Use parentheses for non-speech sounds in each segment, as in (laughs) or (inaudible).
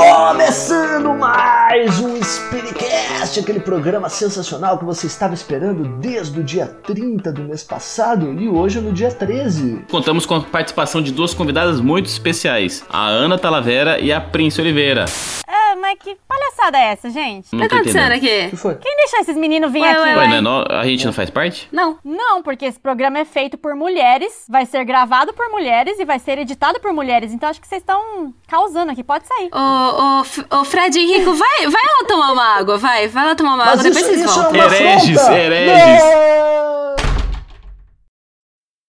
Começando mais um Spiritcast, aquele programa sensacional que você estava esperando desde o dia 30 do mês passado e hoje é no dia 13. Contamos com a participação de duas convidadas muito especiais, a Ana Talavera e a Prince Oliveira. Ah, mas que palhaçada é essa, gente? Não O que tô tá acontecendo. O aqui? que foi? Quem deixou esses meninos vir Ué, aqui? ué, Ué, não é a gente não faz parte? Não. Não, porque esse programa é feito por mulheres, vai ser gravado por mulheres e vai ser editado por mulheres. Então acho que vocês estão causando aqui. Pode sair. Ô, ô, ô, Fred Henrico, vai, vai lá tomar uma água, vai. Vai lá tomar uma água, depois vocês é voltam. uma Hereges, hereges.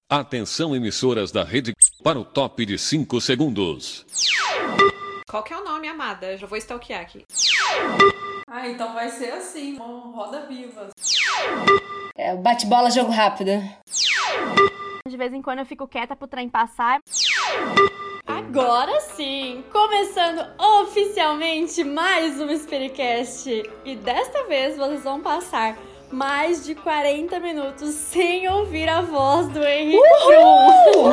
Atenção, emissoras da rede para o top de 5 segundos. Qual que é o nome, amada? Já vou stalkear aqui. Ah, então vai ser assim, uma roda viva. É, bate-bola, jogo rápido. De vez em quando eu fico quieta pro trem passar. Agora sim, começando oficialmente mais um Spiritcast. E desta vez vocês vão passar mais de 40 minutos sem ouvir a voz do Henrique Jun.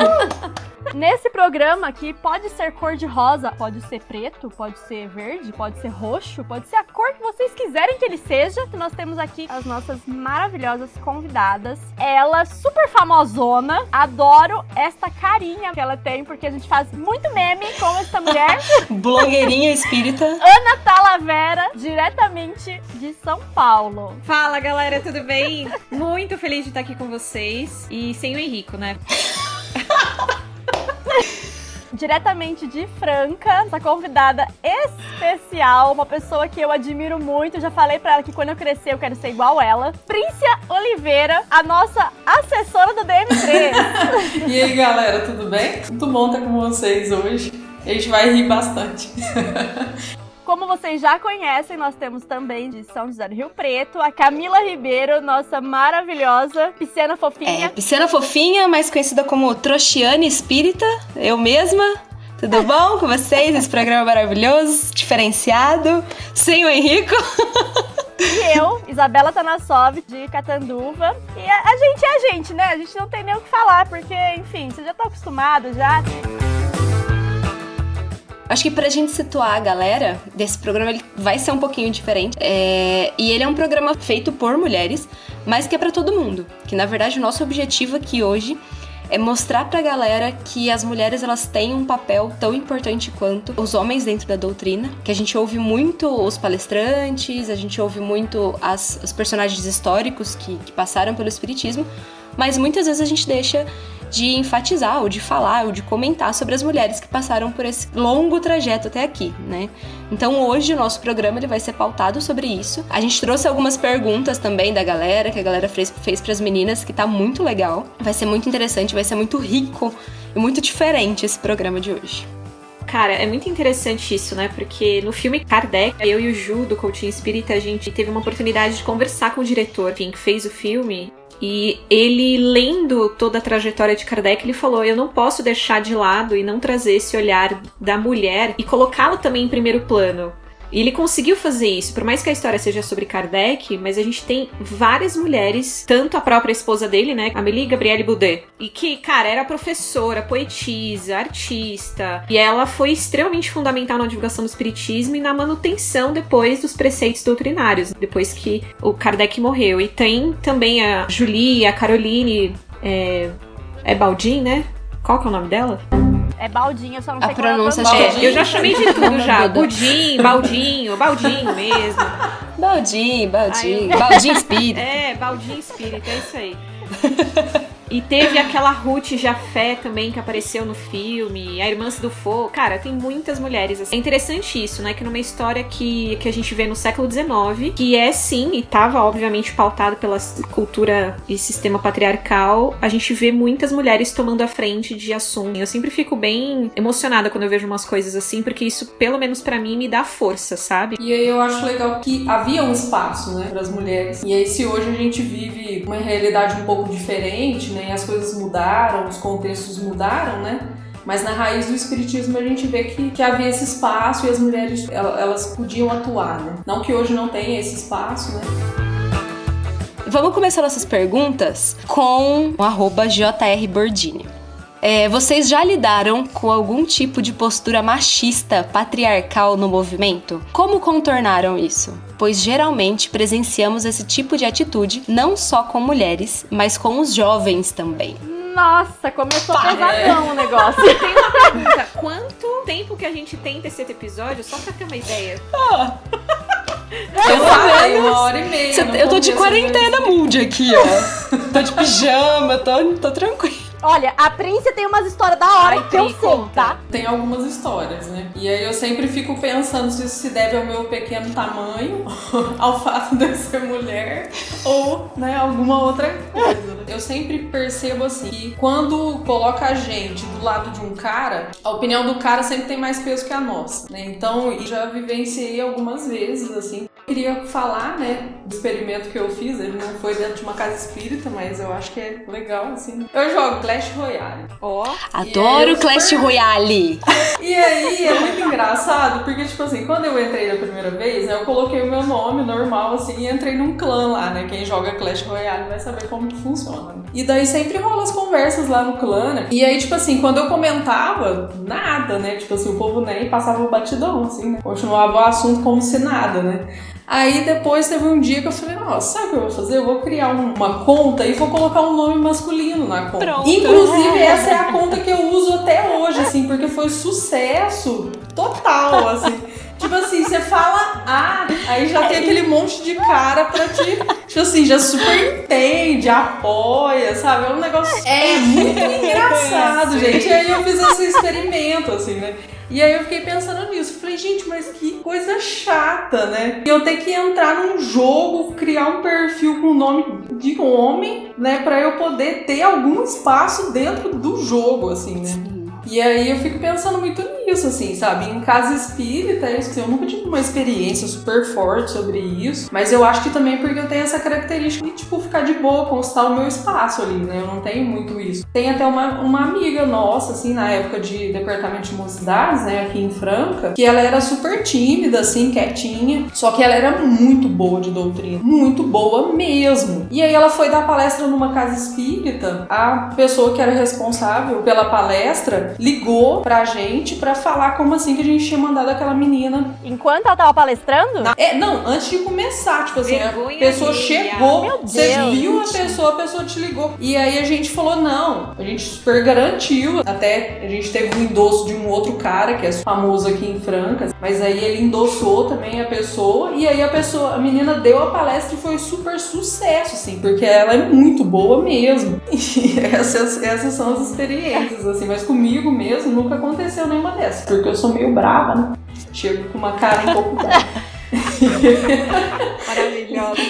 (laughs) Nesse programa aqui pode ser cor de rosa, pode ser preto, pode ser verde, pode ser roxo, pode ser a cor que vocês quiserem que ele seja. Nós temos aqui as nossas maravilhosas convidadas. Ela super famosona. Adoro esta carinha que ela tem, porque a gente faz muito meme com esta mulher. (laughs) Blogueirinha espírita. Ana Talavera, diretamente de São Paulo. Fala, galera, tudo bem? Muito feliz de estar aqui com vocês. E sem o Henrico, né? (laughs) (laughs) Diretamente de Franca, essa convidada especial, uma pessoa que eu admiro muito. Já falei pra ela que quando eu crescer eu quero ser igual ela. Príncia Oliveira, a nossa assessora do DM3. (laughs) E aí, galera, tudo bem? Muito bom estar com vocês hoje. A gente vai rir bastante. (laughs) Como vocês já conhecem, nós temos também de São José do Rio Preto a Camila Ribeiro, nossa maravilhosa pisciana É, fofinha. piscina fofinha, mais conhecida como Trouxiane Espírita. Eu mesma. Tudo (laughs) bom com vocês? Esse programa maravilhoso, diferenciado, sem o Henrico. E eu, Isabela Tanassov, de Catanduva. E a, a gente é a gente, né? A gente não tem nem o que falar, porque, enfim, vocês já estão acostumados já. Acho que pra gente situar a galera desse programa, ele vai ser um pouquinho diferente. É, E ele é um programa feito por mulheres, mas que é pra todo mundo. Que na verdade o nosso objetivo aqui hoje é mostrar pra galera que as mulheres elas têm um papel tão importante quanto os homens dentro da doutrina. Que a gente ouve muito os palestrantes, a gente ouve muito as, os personagens históricos que, que passaram pelo Espiritismo, mas muitas vezes a gente deixa de enfatizar, ou de falar, ou de comentar sobre as mulheres que passaram por esse longo trajeto até aqui, né? Então hoje o nosso programa ele vai ser pautado sobre isso. A gente trouxe algumas perguntas também da galera, que a galera fez, fez para as meninas, que tá muito legal. Vai ser muito interessante, vai ser muito rico e muito diferente esse programa de hoje. Cara, é muito interessante isso, né? Porque no filme Kardec, eu e o Ju, do Coaching Espírita, a gente teve uma oportunidade de conversar com o diretor, enfim, que fez o filme. E ele, lendo toda a trajetória de Kardec, ele falou: Eu não posso deixar de lado e não trazer esse olhar da mulher e colocá-la também em primeiro plano. E ele conseguiu fazer isso, por mais que a história seja sobre Kardec, mas a gente tem várias mulheres, tanto a própria esposa dele, né, Amélie Gabrielle Boudet, e que, cara, era professora, poetisa, artista, e ela foi extremamente fundamental na divulgação do espiritismo e na manutenção depois dos preceitos doutrinários, depois que o Kardec morreu. E tem também a Julie, a Caroline, é, é Baldin, né? Qual que é o nome dela? É baldinha, só não A sei qual é a pronúncia pronúncia. que É, eu já chamei de tudo já. Budim, Baldinho, Baldinho mesmo. Baldinho, baldinho, Aí- baldinho espírita. É, Baldinho Espírita, é isso aí. (laughs) E teve aquela Ruth Jafé também que apareceu no filme, a Irmã do Fogo. Cara, tem muitas mulheres. Assim. É interessante isso, né? Que numa história que, que a gente vê no século XIX, que é sim, e tava obviamente pautado pela cultura e sistema patriarcal, a gente vê muitas mulheres tomando a frente de assuntos. Eu sempre fico bem emocionada quando eu vejo umas coisas assim, porque isso, pelo menos pra mim, me dá força, sabe? E aí eu acho legal que havia um espaço, né, para as mulheres. E aí se hoje a gente vive uma realidade um pouco diferente, né, e as coisas mudaram, os contextos mudaram, né? Mas na raiz do espiritismo a gente vê que, que havia esse espaço e as mulheres el- elas podiam atuar, né? Não que hoje não tenha esse espaço, né? Vamos começar nossas perguntas com o arroba JR Bordini. É, vocês já lidaram com algum tipo de postura machista, patriarcal no movimento? Como contornaram isso? Pois geralmente presenciamos esse tipo de atitude não só com mulheres, mas com os jovens também. Nossa, começou pesadão o negócio. Tem uma pergunta: quanto tempo que a gente tenta esse episódio? Só pra ter uma ideia. Eu falei, uma hora e meia. Eu tô de quarentena mood aqui, ó. tô de pijama, tô, tô tranquilo. Olha, a Prince tem umas histórias da hora Ai, que eu sei, tá? Tem algumas histórias, né? E aí eu sempre fico pensando se isso se deve ao meu pequeno tamanho, (laughs) ao fato de eu ser mulher, ou, né, alguma outra coisa. Eu sempre percebo assim que quando coloca a gente do lado de um cara, a opinião do cara sempre tem mais peso que a nossa, né? Então, eu já vivenciei algumas vezes, assim. Eu queria falar, né, do experimento que eu fiz. Ele não foi dentro de uma casa espírita, mas eu acho que é legal, assim. Eu jogo Clash Royale. Ó, Adoro eu Clash super- Royale. E aí é muito engraçado, porque, tipo assim, quando eu entrei da primeira vez, né, eu coloquei o meu nome normal, assim, e entrei num clã lá, né? Quem joga Clash Royale vai saber como que funciona. né? E daí sempre rola as conversas lá no clã, né? E aí, tipo assim, quando eu comentava, nada, né? Tipo assim, o povo nem passava o batidão, assim, né? Continuava o assunto como se nada, né? Aí depois teve um dia que eu falei, nossa, sabe o que eu vou fazer? Eu vou criar um- uma conta e vou colocar um nome masculino na conta. Pronto. Inclusive, essa é a conta que eu uso até hoje, assim, porque foi sucesso total, assim. (laughs) Tipo assim, você fala ah, aí já tem aquele monte de cara pra te. Tipo assim, já super entende, apoia, sabe? É um negócio. É muito (laughs) engraçado, gente. E aí eu fiz esse experimento, assim, né? E aí eu fiquei pensando nisso. Falei, gente, mas que coisa chata, né? E eu ter que entrar num jogo, criar um perfil com o nome de homem, né? Pra eu poder ter algum espaço dentro do jogo, assim, né? E aí eu fico pensando muito nisso, assim, sabe? Em casa espírita, eu nunca tive uma experiência super forte sobre isso, mas eu acho que também porque eu tenho essa característica de, tipo, ficar de boa, constar o meu espaço ali, né? Eu não tenho muito isso. Tem até uma, uma amiga nossa, assim, na época de departamento de mocidades, né, aqui em Franca, que ela era super tímida, assim, quietinha, só que ela era muito boa de doutrina, muito boa mesmo. E aí ela foi dar palestra numa casa espírita, a pessoa que era responsável pela palestra ligou pra gente pra falar como assim que a gente tinha mandado aquela menina. Enquanto ela tava palestrando, É, não, antes de começar, tipo assim, a Vergonha pessoa alheia. chegou, Meu você Deus, viu a pessoa, a pessoa te ligou. E aí a gente falou, não, a gente super garantiu. Até a gente teve um endosso de um outro cara que é famoso aqui em Franca, mas aí ele endossou também a pessoa. E aí a pessoa, a menina deu a palestra e foi super sucesso, assim, porque ela é muito boa mesmo. (laughs) E essas, essas são as experiências, assim, mas comigo mesmo nunca aconteceu nenhuma dessas, porque eu sou meio brava, né? Chego com uma cara um pouco brava. (laughs) maravilhosa.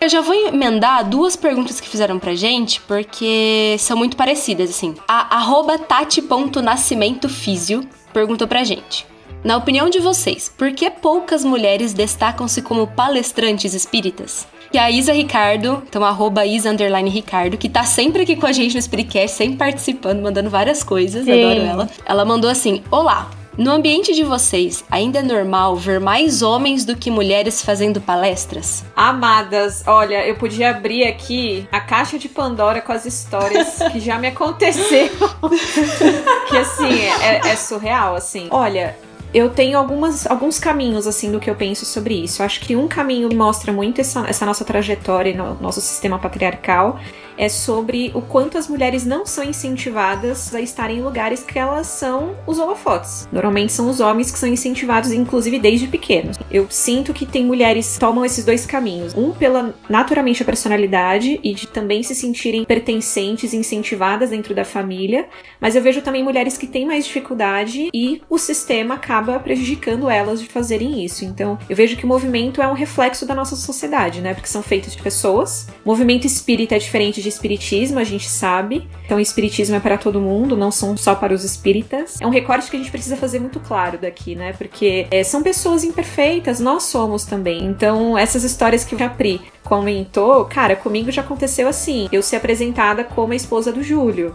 Eu já vou emendar duas perguntas que fizeram pra gente, porque são muito parecidas, assim. A arroba tati.nascimentofísio perguntou pra gente. Na opinião de vocês, por que poucas mulheres destacam-se como palestrantes espíritas? E a Isa Ricardo, então arroba Isa underline Ricardo, que tá sempre aqui com a gente no Spiritcast, sempre participando, mandando várias coisas, Sim. adoro ela. Ela mandou assim: Olá, no ambiente de vocês, ainda é normal ver mais homens do que mulheres fazendo palestras? Amadas, olha, eu podia abrir aqui a caixa de Pandora com as histórias (laughs) que já me aconteceram. (laughs) que assim, é, é surreal, assim. Olha. Eu tenho algumas, alguns caminhos, assim, do que eu penso sobre isso. Eu acho que um caminho que mostra muito essa, essa nossa trajetória no nosso sistema patriarcal é sobre o quanto as mulheres não são incentivadas a estarem em lugares que elas são os holofotes. Normalmente são os homens que são incentivados, inclusive desde pequenos. Eu sinto que tem mulheres que tomam esses dois caminhos. Um pela naturalmente a personalidade e de também se sentirem pertencentes, incentivadas dentro da família, mas eu vejo também mulheres que têm mais dificuldade e o sistema acaba prejudicando elas de fazerem isso. Então, eu vejo que o movimento é um reflexo da nossa sociedade, né? Porque são feitos de pessoas. O movimento espírita é diferente de espiritismo, a gente sabe. Então, espiritismo é para todo mundo, não são só para os espíritas. É um recorte que a gente precisa fazer muito claro daqui, né? Porque é, são pessoas imperfeitas, nós somos também. Então, essas histórias que o Capri comentou, cara, comigo já aconteceu assim. Eu ser apresentada como a esposa do Júlio.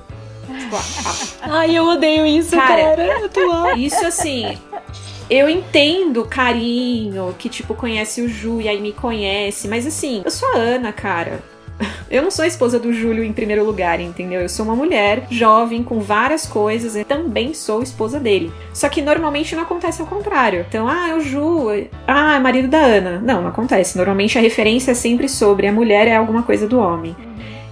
Ai, eu odeio isso, Cara, cara. Eu tô lá. isso assim. Eu entendo o carinho, que tipo, conhece o Ju e aí me conhece, mas assim, eu sou a Ana, cara. Eu não sou a esposa do Júlio em primeiro lugar, entendeu? Eu sou uma mulher jovem com várias coisas e também sou esposa dele. Só que normalmente não acontece ao contrário. Então, ah, é o Ju, ah, é marido da Ana. Não, não acontece. Normalmente a referência é sempre sobre a mulher é alguma coisa do homem.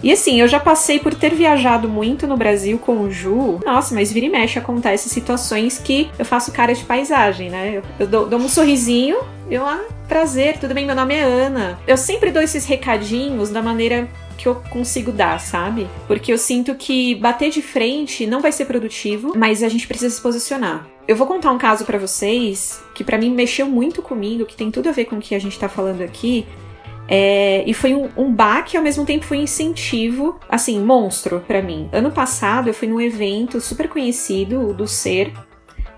E assim, eu já passei por ter viajado muito no Brasil com o Ju. Nossa, mas vira e mexe acontece situações que eu faço cara de paisagem, né? Eu, eu dou, dou um sorrisinho, eu, ah, prazer, tudo bem, meu nome é Ana. Eu sempre dou esses recadinhos da maneira que eu consigo dar, sabe? Porque eu sinto que bater de frente não vai ser produtivo, mas a gente precisa se posicionar. Eu vou contar um caso para vocês que para mim mexeu muito comigo, que tem tudo a ver com o que a gente tá falando aqui, é, e foi um, um baque, ao mesmo tempo foi um incentivo, assim, monstro para mim. Ano passado eu fui num evento super conhecido do Ser,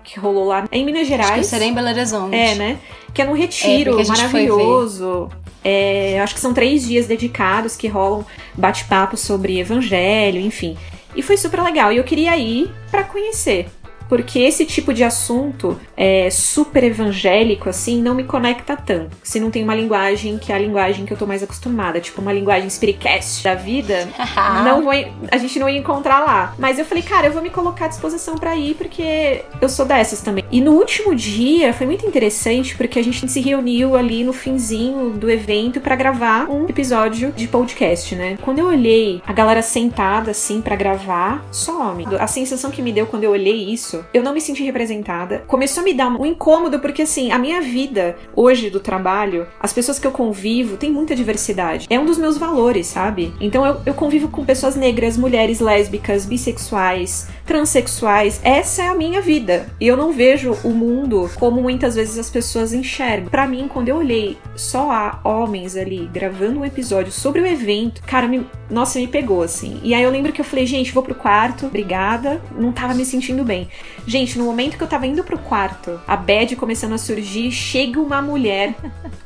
que rolou lá em Minas Gerais. Acho que será em Belo Horizonte. É, né? Que é num retiro É, maravilhoso. É, acho que são três dias dedicados que rolam bate-papo sobre evangelho, enfim. E foi super legal. E eu queria ir pra conhecer. Porque esse tipo de assunto é, super evangélico, assim, não me conecta tanto. Se não tem uma linguagem que é a linguagem que eu tô mais acostumada, tipo uma linguagem spiritcast da vida, (laughs) não vou, a gente não ia encontrar lá. Mas eu falei, cara, eu vou me colocar à disposição pra ir, porque eu sou dessas também. E no último dia foi muito interessante, porque a gente se reuniu ali no finzinho do evento pra gravar um episódio de podcast, né? Quando eu olhei a galera sentada assim pra gravar, só homem. A sensação que me deu quando eu olhei isso, eu não me senti representada. Começou a me dar um incômodo, porque assim, a minha vida hoje do trabalho, as pessoas que eu convivo, tem muita diversidade. É um dos meus valores, sabe? Então eu, eu convivo com pessoas negras, mulheres lésbicas, bissexuais, transexuais. Essa é a minha vida. E eu não vejo o mundo como muitas vezes as pessoas enxergam. Pra mim, quando eu olhei só há homens ali gravando um episódio sobre o evento, cara, me, nossa, me pegou assim. E aí eu lembro que eu falei, gente, vou pro quarto, obrigada. Não tava me sentindo bem. Gente, no momento que eu tava indo pro quarto, a bad começando a surgir, chega uma mulher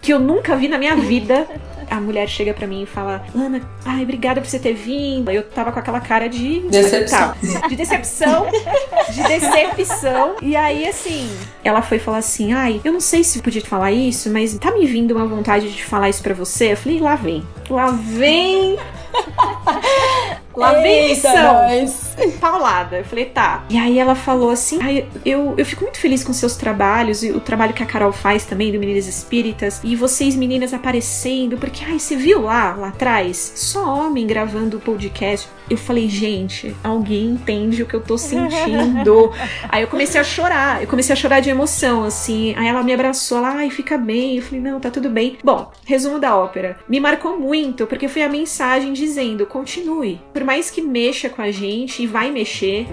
que eu nunca vi na minha vida. A mulher chega pra mim e fala: Ana, ai, obrigada por você ter vindo. Eu tava com aquela cara de. Decepção. Tá, de decepção. de decepção. E aí, assim, ela foi falar assim: ai, eu não sei se podia te falar isso, mas tá me vindo uma vontade de falar isso pra você. Eu falei: lá vem. Lá vem. Lá vem. Paulada. Eu falei, tá. E aí ela falou assim: "Ai, eu, eu fico muito feliz com seus trabalhos e o trabalho que a Carol faz também do Meninas Espíritas. E vocês, meninas, aparecendo, porque, ai, você viu lá, lá atrás? Só homem gravando podcast. Eu falei, gente, alguém entende o que eu tô sentindo. (laughs) aí eu comecei a chorar. Eu comecei a chorar de emoção, assim. Aí ela me abraçou, ela, ai, fica bem. Eu falei, não, tá tudo bem. Bom, resumo da ópera. Me marcou muito, porque foi a mensagem dizendo: continue. Por mais que mexa com a gente, e vai mexer,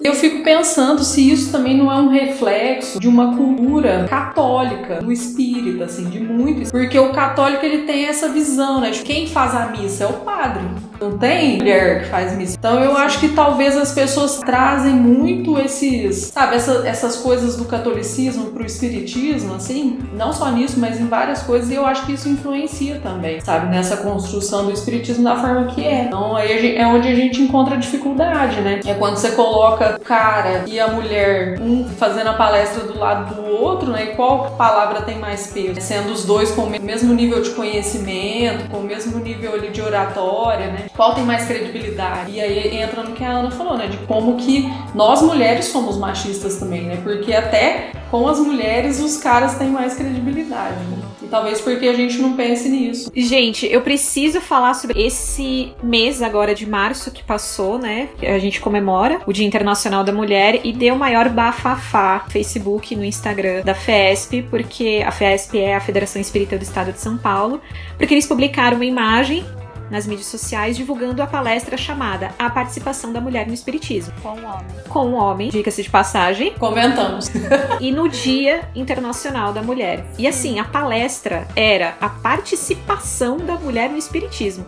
Eu fico pensando se isso também não é um reflexo de uma cultura católica, do espírita, assim, de muito. Porque o católico ele tem essa visão, né? De quem faz a missa é o padre. Não tem mulher que faz missa. Então eu acho que talvez as pessoas trazem muito esses, sabe, essa- essas coisas do catolicismo pro espiritismo, assim. Não só nisso, mas em várias coisas. E eu acho que isso influencia também, sabe? Nessa construção do espiritismo da forma que é. Então aí gente- é onde a gente encontra dificuldade, né? É quando você coloca o cara e a mulher, um fazendo a palestra do lado do outro, né? E qual palavra tem mais peso? Sendo os dois com o mesmo nível de conhecimento, com o mesmo nível ali de oratória, né? Qual tem mais credibilidade? E aí entra no que a Ana falou, né? De como que nós mulheres somos machistas também, né? Porque até com as mulheres os caras têm mais credibilidade, né? E talvez porque a gente não pense nisso. Gente, eu preciso falar sobre esse mês agora de março que passou, né? A gente comemora o Dia Internacional da Mulher e deu maior bafafá no Facebook, no Instagram da FESP, porque a FESP é a Federação Espírita do Estado de São Paulo, porque eles publicaram uma imagem nas mídias sociais divulgando a palestra chamada A Participação da Mulher no Espiritismo, Com o homem. com um homem, dica-se de passagem, Comentamos. (laughs) e no Dia Internacional da Mulher. E assim, a palestra era a participação da mulher no espiritismo.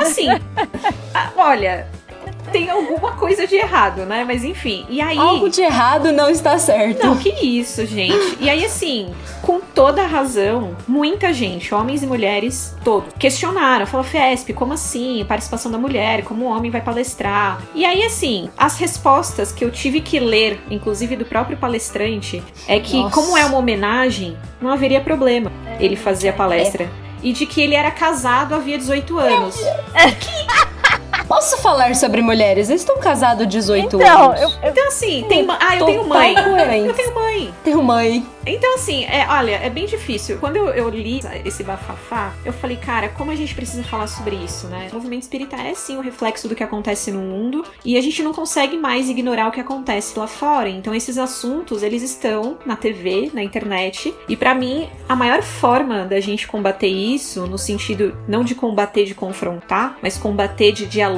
Assim, a- olha, tem alguma coisa de errado, né? Mas enfim. E aí. Algo de errado não está certo. Não, que isso, gente. E aí, assim, com toda a razão, muita gente, homens e mulheres, todos, questionaram. Falaram, Fiesp, como assim? Participação da mulher, como o homem vai palestrar? E aí, assim, as respostas que eu tive que ler, inclusive do próprio palestrante, é que, Nossa. como é uma homenagem, não haveria problema ele fazer a palestra. e de que ele era casado havia 18 anos. Posso falar sobre mulheres? Eles estão casados 18 Então, anos. eu, eu- Então, assim, tem. ma- Ah, eu tenho mãe. (laughs) Eu tenho mãe. Tenho mãe. Então, assim, é, olha, é bem difícil. Quando eu, eu li esse bafafá, eu falei, cara, como a gente precisa falar sobre isso, né? O movimento espírita é sim o reflexo do que acontece no mundo e a gente não consegue mais ignorar o que acontece lá fora. Então, esses assuntos, eles estão na TV, na internet. E pra mim, a maior forma da gente combater isso, no sentido não de combater de confrontar, mas combater de dialogar,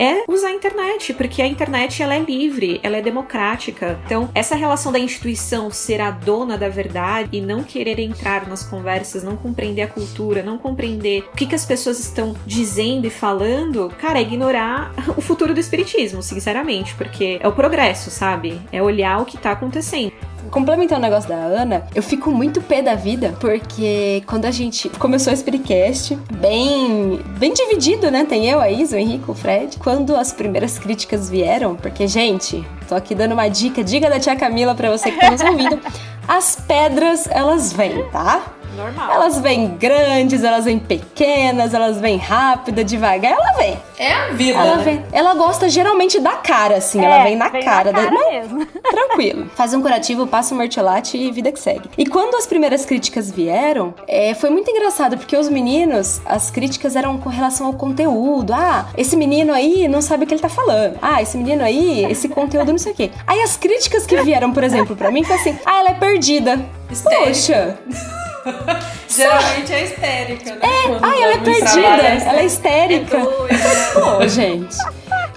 é usar a internet, porque a internet ela é livre, ela é democrática. Então, essa relação da instituição ser a dona da verdade e não querer entrar nas conversas, não compreender a cultura, não compreender o que, que as pessoas estão dizendo e falando, cara, é ignorar o futuro do espiritismo, sinceramente, porque é o progresso, sabe? É olhar o que tá acontecendo. Complementando o negócio da Ana, eu fico muito pé da vida, porque quando a gente começou esse Spiritcast, bem, bem dividido, né? Tem eu, a Isa, o Henrique, o Fred. Quando as primeiras críticas vieram, porque, gente, tô aqui dando uma dica, dica da tia Camila pra você que tá nos ouvindo. As pedras, elas vêm, tá? Normal. Elas vêm grandes, elas vêm pequenas, elas vêm rápida, devagar, ela vem. É a vida, Ela né? vem. Ela gosta geralmente da cara, assim, ela é, vem na cara. da- cara mesmo. (laughs) Tranquilo. Faz um curativo, passa um mertiolate e vida que segue. E quando as primeiras críticas vieram, é, foi muito engraçado, porque os meninos, as críticas eram com relação ao conteúdo. Ah, esse menino aí não sabe o que ele tá falando. Ah, esse menino aí, esse conteúdo não sei o quê. Aí as críticas que vieram, por exemplo, pra mim, foi assim: ah, ela é perdida. Histérica. Poxa, (laughs) (laughs) Geralmente é histérica, né? É, ai, ela é perdida, ela é histérica. doida. Pô, gente.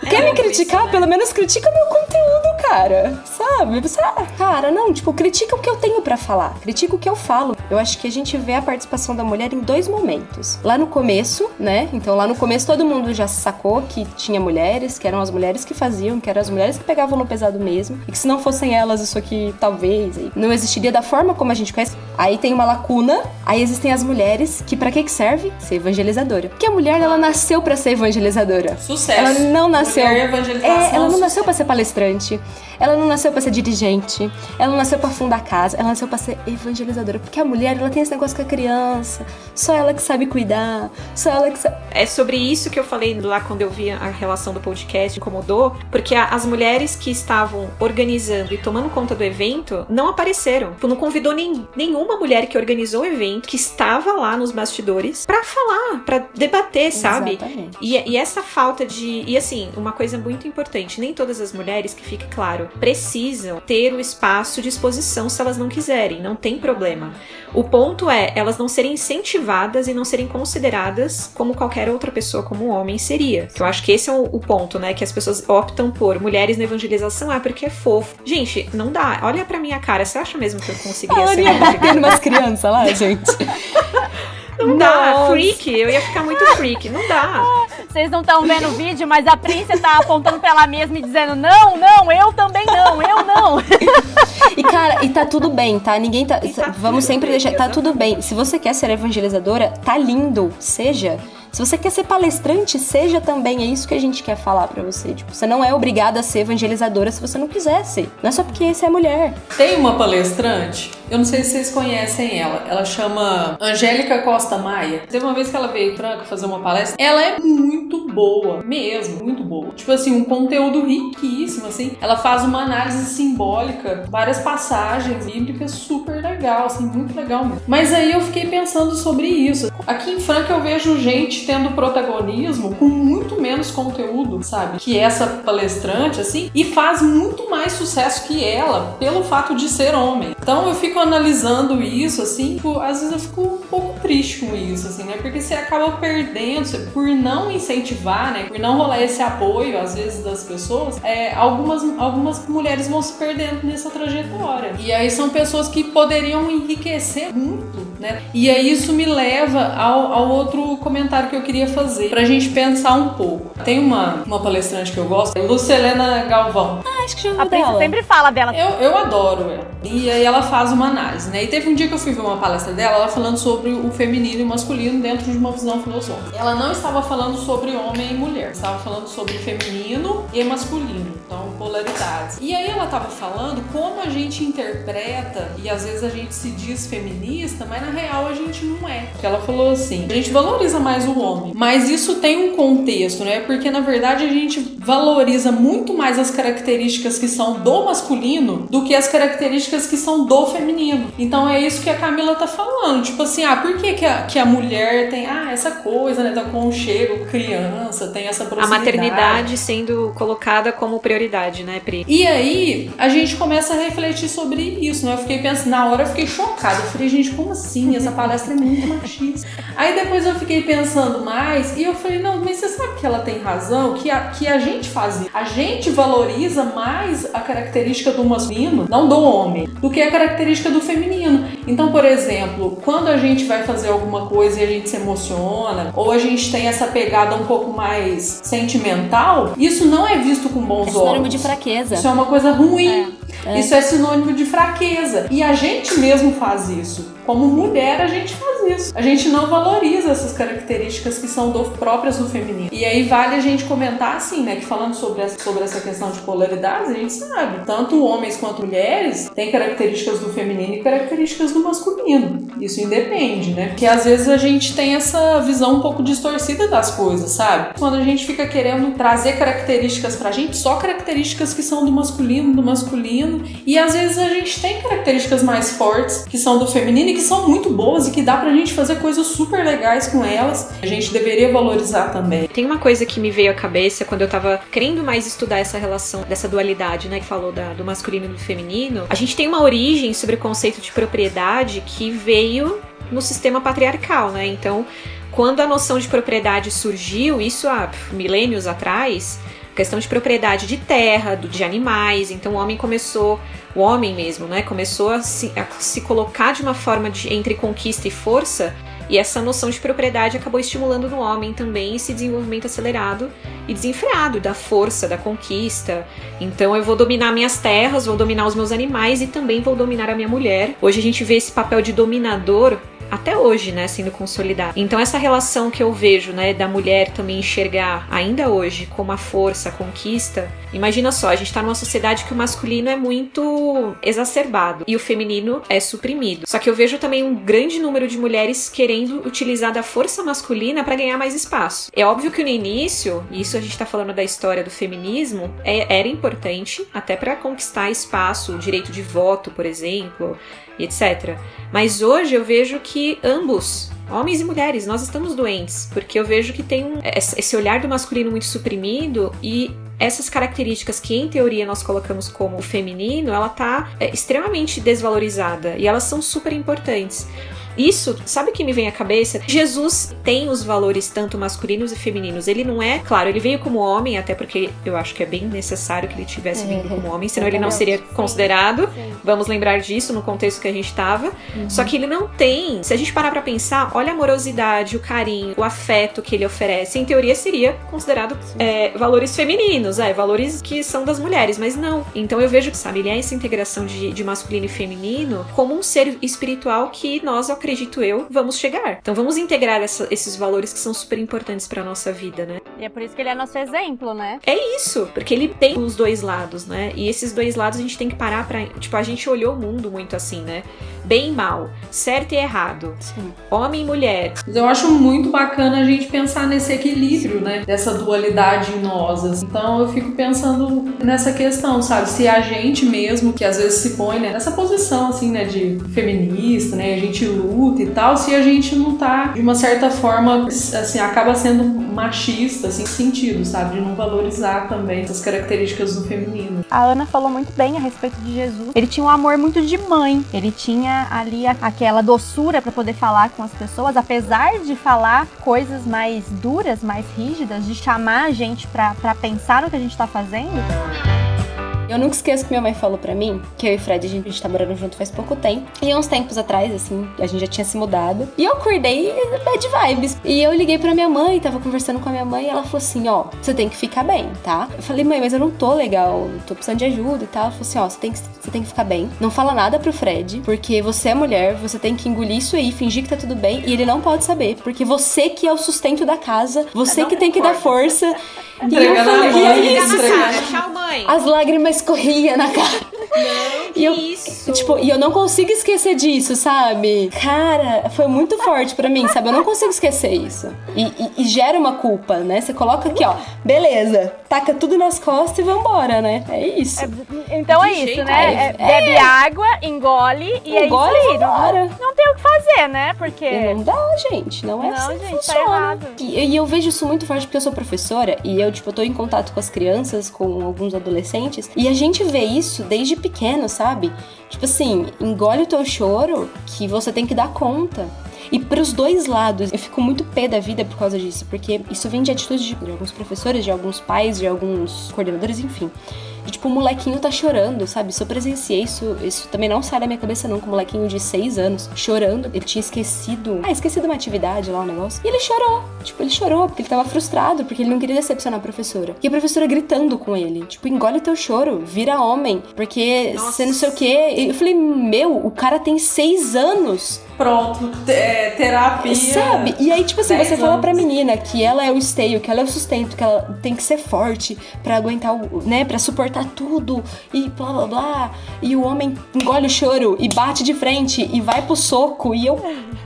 Quer me criticar? Pelo menos critica meu conteúdo, cara. Sabe? Você, ah, cara, não, tipo, critica o que eu tenho pra falar. Critica o que eu falo. Eu acho que a gente vê a participação da mulher em dois momentos. Lá no começo, né? Então, lá no começo todo mundo já sacou que tinha mulheres, que eram as mulheres que faziam, que eram as mulheres que pegavam no pesado mesmo. E que se não fossem elas, isso aqui talvez não existiria da forma como a gente conhece. Aí tem uma lacuna. Aí existem as mulheres que pra que que serve? Ser evangelizadora. Porque a mulher, ela nasceu pra ser evangelizadora. Sucesso. Ela não nasceu. Evangelização, É, ela não nasceu pra ser palestrante. Ela não nasceu pra ser dirigente. Ela não nasceu pra fundar casa. Ela nasceu pra ser evangelizadora. Porque a mulher, ela tem esse negócio com a criança. Só ela que sabe cuidar. Só ela que sabe. É sobre isso que eu falei lá quando eu vi a relação do podcast, incomodou, porque as mulheres que estavam organizando e tomando conta do evento não apareceram. Tipo, Não convidou nem, nenhuma mulher que organizou o evento, que estava lá nos bastidores, pra falar, pra debater, sabe? Exatamente. E, e essa falta de. E assim, uma coisa muito importante: nem todas as mulheres, que fique claro, precisam ter o espaço de exposição se elas não quiserem, não tem problema. O ponto é elas não serem incentivadas e não serem consideradas como qualquer outra pessoa, como um homem seria. Que eu acho que esse é o, ponto, né? Que as pessoas optam por mulheres na evangelização, ah, porque é fofo. Gente, não dá. Olha pra minha cara, você acha mesmo que eu conseguiria ser Ana ia bater umas crianças lá, gente. (laughs) Não dá, Nossa. freak, eu ia ficar muito freak, não dá. Vocês não estão vendo o vídeo, mas a Princesa tá apontando pra ela mesma e dizendo: Não, não, eu também não, eu não. (laughs) E cara, e tá tudo bem, tá? Ninguém tá. Tá vamos sempre bem, deixar. Tá tudo bem. Se você quer ser evangelizadora, tá lindo. Seja. Se você quer ser palestrante, seja também. É isso que a gente quer falar pra você. Tipo, você não é obrigada a ser evangelizadora se você não quiser ser. Não é só porque você é mulher. Tem uma palestrante, eu não sei se vocês conhecem ela. Ela chama Angélica Costa Maia. Teve uma vez que ela veio pra fazer uma palestra. Ela é muito boa, mesmo, muito boa. Tipo assim, um conteúdo riquíssimo, assim. Ela faz uma análise simbólica, várias passagens bíblicas super legal, assim, muito legal mesmo. Mas aí eu fiquei pensando sobre isso. Aqui em Franca eu vejo gente tendo protagonismo com muito menos conteúdo, sabe? Que essa palestrante, assim, e faz muito mais sucesso que ela pelo fato de ser homem. Então eu fico analisando isso, assim, tipo, às vezes eu fico um pouco triste com isso, assim, né? Porque você acaba perdendo, você- por não incentivar, né? Por não rolar esse apoio, às vezes, das pessoas, é, algumas, algumas mulheres vão se perdendo nessa trajetória. E aí são pessoas que poderiam enriquecer muito, né? E aí isso me leva ao, ao outro comentário que eu queria fazer, pra gente pensar um pouco. Tem uma, uma palestrante que eu gosto, Lucelena Galvão. Acho que já A Prince sempre fala dela. Eu, eu adoro ela. E aí ela faz uma análise, né? E teve um dia que eu fui ver uma palestra dela, ela falando sobre o feminino e o masculino dentro de uma visão filosófica. Ela não estava falando sobre homem e mulher, estava falando sobre feminino e masculino. Então, polaridades. E aí ela estava falando como a gente interpreta e às vezes a gente se diz feminista, mas na real a gente não é. Porque ela falou assim: a gente valoriza mais o homem, mas isso tem um contexto, né? Porque na verdade a gente valoriza muito mais as características que são do masculino do que as características que são do feminino. Então é isso que a Camila tá falando. Tipo assim, ah, por que, que, a, que a mulher tem ah, essa coisa, né? Da conchego, criança, tem essa A proximidade. maternidade sendo colocada como prioridade, né, Pri? E aí, a gente começa a refletir sobre isso, né? Eu fiquei pensando, na hora eu fiquei chocada. Eu falei, gente, como assim? Essa palestra é muito machista. Aí depois eu fiquei pensando mais e eu falei, não, mas você sabe que ela tem razão? Que a, que a gente faz isso. A gente valoriza mais a característica do masculino, não do homem, do que a característica do feminino. Então, por exemplo, quando a gente vai fazer alguma coisa e a gente se emociona, ou a gente tem essa pegada um pouco mais sentimental, isso não é visto com bons É olhos. de fraqueza. Isso é uma coisa ruim. Isso é sinônimo de fraqueza. E a gente mesmo faz isso. Como mulher, a gente faz isso. A gente não valoriza essas características que são do- próprias do feminino. E aí vale a gente comentar assim, né? Que falando sobre essa, sobre essa questão de polaridades, a gente sabe. Tanto homens quanto mulheres têm características do feminino e características do masculino. Isso independe, né? Porque às vezes a gente tem essa visão um pouco distorcida das coisas, sabe? Quando a gente fica querendo trazer características pra gente, só características que são do masculino, do masculino. E às vezes a gente tem características mais fortes que são do feminino e que são muito boas e que dá pra gente fazer coisas super legais com elas. A gente deveria valorizar também. Tem uma coisa que me veio à cabeça quando eu tava querendo mais estudar essa relação, dessa dualidade, né, que falou da- do masculino e do feminino. A gente tem uma origem sobre o conceito de propriedade que veio no sistema patriarcal, né? Então, quando a noção de propriedade surgiu, isso há milênios atrás, questão de propriedade de terra, do- de animais, então o homem começou, o homem mesmo, né, começou a se, a se colocar de uma forma de entre conquista e força e essa noção de propriedade acabou estimulando no homem também esse desenvolvimento acelerado e desenfreado da força, da conquista. Então eu vou dominar minhas terras, vou dominar os meus animais e também vou dominar a minha mulher. Hoje a gente vê esse papel de dominador até hoje, né, sendo consolidado. Então essa relação que eu vejo, né, da mulher também enxergar ainda hoje como a força, a conquista. Imagina só, a gente tá numa sociedade que o masculino é muito exacerbado e o feminino é suprimido. Só que eu vejo também um grande número de mulheres querendo utilizar da força masculina para ganhar mais espaço. É óbvio que no início, e isso a gente tá falando da história do feminismo, é- era importante até para conquistar espaço, o direito de voto, por exemplo, e etc. Mas hoje eu vejo que ambos, homens e mulheres, nós estamos doentes, porque eu vejo que tem um- esse olhar do masculino muito suprimido e essas características que em teoria nós colocamos como feminino, ela tá é, extremamente desvalorizada e elas são super importantes. Isso, sabe o que me vem à cabeça? Jesus tem os valores tanto masculinos e femininos. Ele não é, claro, ele veio como homem, até porque eu acho que é bem necessário que ele tivesse vindo como homem, senão ele não seria considerado. Vamos lembrar disso no contexto que a gente tava. Só que ele não tem. Se a gente parar pra pensar, olha a amorosidade, o carinho, o afeto que ele oferece. Em teoria seria considerado é, valores femininos, é, valores que são das mulheres, mas não. Então eu vejo que, sabe, ele é essa integração de, de masculino e feminino como um ser espiritual que nós, eu acredito eu, vamos chegar. Então vamos integrar essa- esses valores que são super importantes pra nossa vida, né? E é por isso que ele é nosso exemplo, né? É isso, porque ele tem os dois lados, né? E esses dois lados a gente tem que parar pra. Tipo, a gente olhou o mundo muito assim, né? Bem e mal, certo e errado, homem e mulher. Eu acho muito bacana a gente pensar nesse equilíbrio, né? Dessa dualidade em nós. assim. Então eu fico pensando nessa questão, sabe? Se a gente mesmo, que às vezes se põe né, nessa posição, assim, né? De feminista, né? A gente luta e tal, se a gente não tá, de uma certa forma, assim, acaba sendo machista, assim, sentido, sabe? De não valorizar também essas características do feminino. A Ana falou muito bem a respeito de Jesus. Ele tinha um amor muito de mãe. Ele tinha ali aquela doçura pra poder falar com as pessoas, apesar de falar coisas mais duras, mais rígidas, de chamar a gente pra pensar no que a gente tá fazendo. Eu nunca esqueço que minha mãe falou pra mim, que eu e o Fred, a gente, a gente tá morando junto faz pouco tempo. E uns tempos atrás, assim, a gente já tinha se mudado. E eu acordei bad vibes. E eu liguei pra minha mãe, tava conversando com a minha mãe, e ela falou assim: ó, você tem que ficar bem, tá? Eu falei, mãe, mas eu não tô legal, tô precisando de ajuda e tal. Ela falou assim: ó, você tem que, você tem que ficar bem. Não fala nada pro Fred, porque você é mulher, você tem que engolir isso aí, fingir que tá tudo bem. E ele não pode saber, porque você que é o sustento da casa, você que tem que dar força. (laughs) E eu falei, mãe, e é isso? cara, tchau, mãe. As lágrimas corriam na cara. Não, que E eu, isso. tipo, e eu não consigo esquecer disso, sabe? Cara, foi muito forte pra mim, sabe? Eu não consigo esquecer isso. E, e- e gera uma culpa, né? Você coloca aqui, ó, beleza, taca tudo nas costas e vambora, né? É isso. Então é De isso, jeito né? nenhum. É, bebe água, engole e Engole é isso aí. Não, não tem o que fazer, né? Porque. E não dá, gente. Não é Não, assim gente, tá funciona. errado. E, e eu vejo isso muito forte porque eu sou professora e eu, tipo, eu tô em contato com as crianças, com alguns adolescentes, e a gente vê isso desde pequeno, sabe? Tipo assim, engole o teu choro que você tem que dar conta. E pros dois lados, eu fico muito pé da vida por causa disso, porque isso vem de atitudes de, de alguns professores, de alguns pais, de alguns coordenadores, enfim. E, tipo, o molequinho tá chorando, sabe? Se eu presenciei isso, isso também não sai da minha cabeça nunca. Um molequinho de seis anos chorando. Ele tinha esquecido. Ah, esquecido uma atividade lá, um negócio. E ele chorou. Tipo, ele chorou porque ele tava frustrado, porque ele não queria decepcionar a professora. E a professora gritando com ele. Tipo, engole teu choro, vira homem. Porque você não sei o quê. E eu falei, meu, o cara tem seis anos. Pronto, é, terapia. Sabe? E aí, tipo assim, você fala anos. pra menina que ela é o esteio, que ela é o sustento, que ela tem que ser forte pra aguentar, o, né, pra suportar tudo e blá blá blá. E o homem engole o choro e bate de frente e vai pro soco. E eu,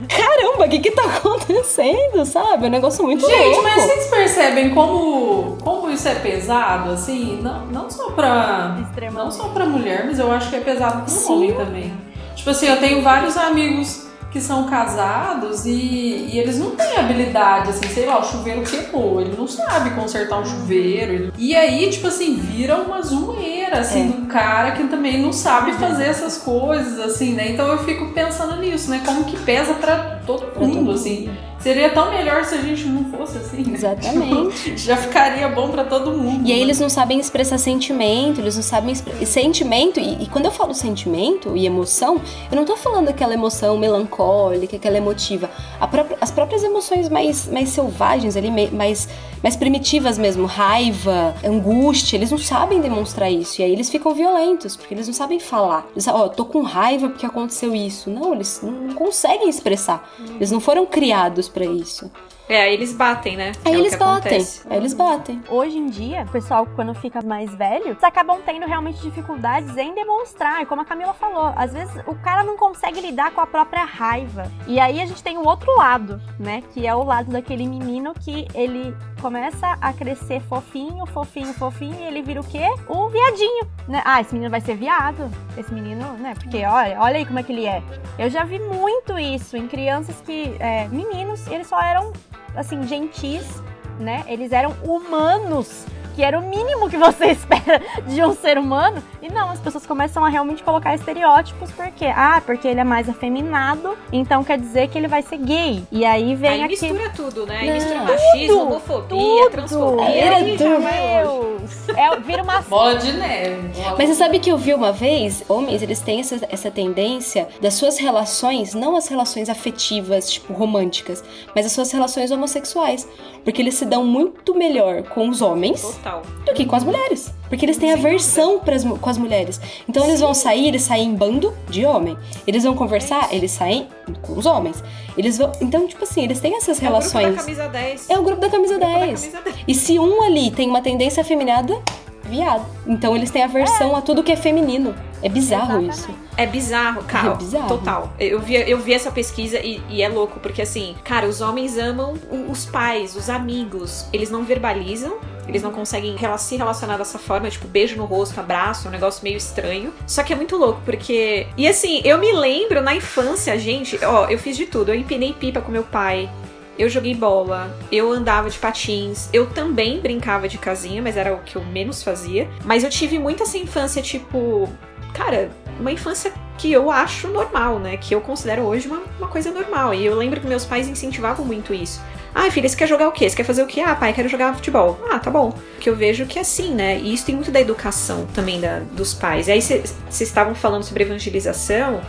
caramba, o que que tá (laughs) acontecendo, sabe? É um negócio muito Gente, louco. mas vocês percebem como, como isso é pesado, assim? Não, não só pra. Não só pra mulher, mas eu acho que é pesado pro Sim. homem também. Tipo assim, eu tenho vários amigos que são casados e, e eles não têm habilidade, assim, sei lá, o chuveiro queimou, ele não sabe consertar um chuveiro. E aí, tipo assim, vira uma zoeira, assim, É. do cara que também não sabe fazer essas coisas, assim, né? Então eu fico pensando nisso, né? Como que pesa pra todo mundo. assim. Seria tão melhor se a gente não fosse assim, né? Exatamente. Já ficaria bom pra todo mundo. E aí né? eles não sabem expressar sentimento, eles não sabem expressar sentimento, e, e quando eu falo sentimento e emoção, eu não tô falando aquela emoção melancólica, aquela emotiva. Própria- as próprias emoções mais, mais selvagens ali, mais, mais primitivas mesmo, raiva, angústia, eles não sabem demonstrar isso. E aí eles ficam violentos, porque eles não sabem falar. Eles ó, tô com raiva porque aconteceu isso. Não, eles não conseguem expressar. Eles não foram criados pra isso. É, aí eles batem, né? Aí é eles o que batem. acontece. Aí eles batem. Hoje em dia, o pessoal, quando fica mais velho, eles acabam tendo realmente dificuldades em demonstrar. E como a Camila falou, às vezes o cara não consegue lidar com a própria raiva. E aí a gente tem o outro lado, né? Que é o lado daquele menino que ele começa a crescer fofinho, fofinho, fofinho, e ele vira o quê? O viadinho, né? Ah, esse menino vai ser viado. Esse menino, né? Porque olha, olha aí como é que ele é. Eu já vi muito isso em crianças que, é, meninos, eles só eram, assim, gentis, né? Eles eram humanos, que era o mínimo que você (laughs) espera de um ser humano. E não, as pessoas começam a realmente colocar estereótipos, por quê? Ah, porque ele é mais afeminado, então quer dizer que ele vai ser gay. E aí vem Aí aqui. mistura tudo, né? Aí Não. mistura machismo, homofobia, tudo. transfobia. Longe. Deus! É, vira uma (laughs) Bola de neve. bola- Mas você sabe que eu vi uma vez, homens, eles têm essa, essa tendência das suas relações, não as relações afetivas, tipo, românticas, mas as suas relações homossexuais. Porque eles se dão muito melhor com os homens Total. do que com as mulheres. Porque eles têm Sem aversão pras, mu- com as mulheres. Então eles vão sair, eles saem em bando de homem. Eles vão conversar, eles saem com os homens. Eles vão. Então, tipo assim, eles têm essas É o grupo da relações. camisa 10. É o grupo da camisa Grupo da 10. camisa 10. E se um ali tem uma tendência afeminada, viado. Então eles têm aversão a tudo que é feminino. É bizarro Exatamente. isso. É bizarro, cara. É bizarro. Total. Eu vi, eu vi essa pesquisa e, e é louco, porque assim, cara, os homens amam os pais, os amigos. Eles não verbalizam. Eles não conseguem se relacionar dessa forma, tipo, beijo no rosto, abraço, um negócio meio estranho. Só que é muito louco, porque. E assim, eu me lembro na infância, gente, ó, eu fiz de tudo. Eu empinei pipa com meu pai. Eu joguei bola, eu andava de patins, eu também brincava de casinha, mas era o que eu menos fazia. Mas eu tive muito essa infância, tipo, cara, uma infância que eu acho normal, né? Que eu considero hoje uma, uma coisa normal. E eu lembro que meus pais incentivavam muito isso. Ah, filha, você quer jogar o quê? Você quer fazer o quê? Ah, pai, quero jogar futebol. Ah, tá bom. Que eu vejo que é assim, né? E isso tem muito da educação também da, dos pais. E aí vocês estavam falando sobre evangelização,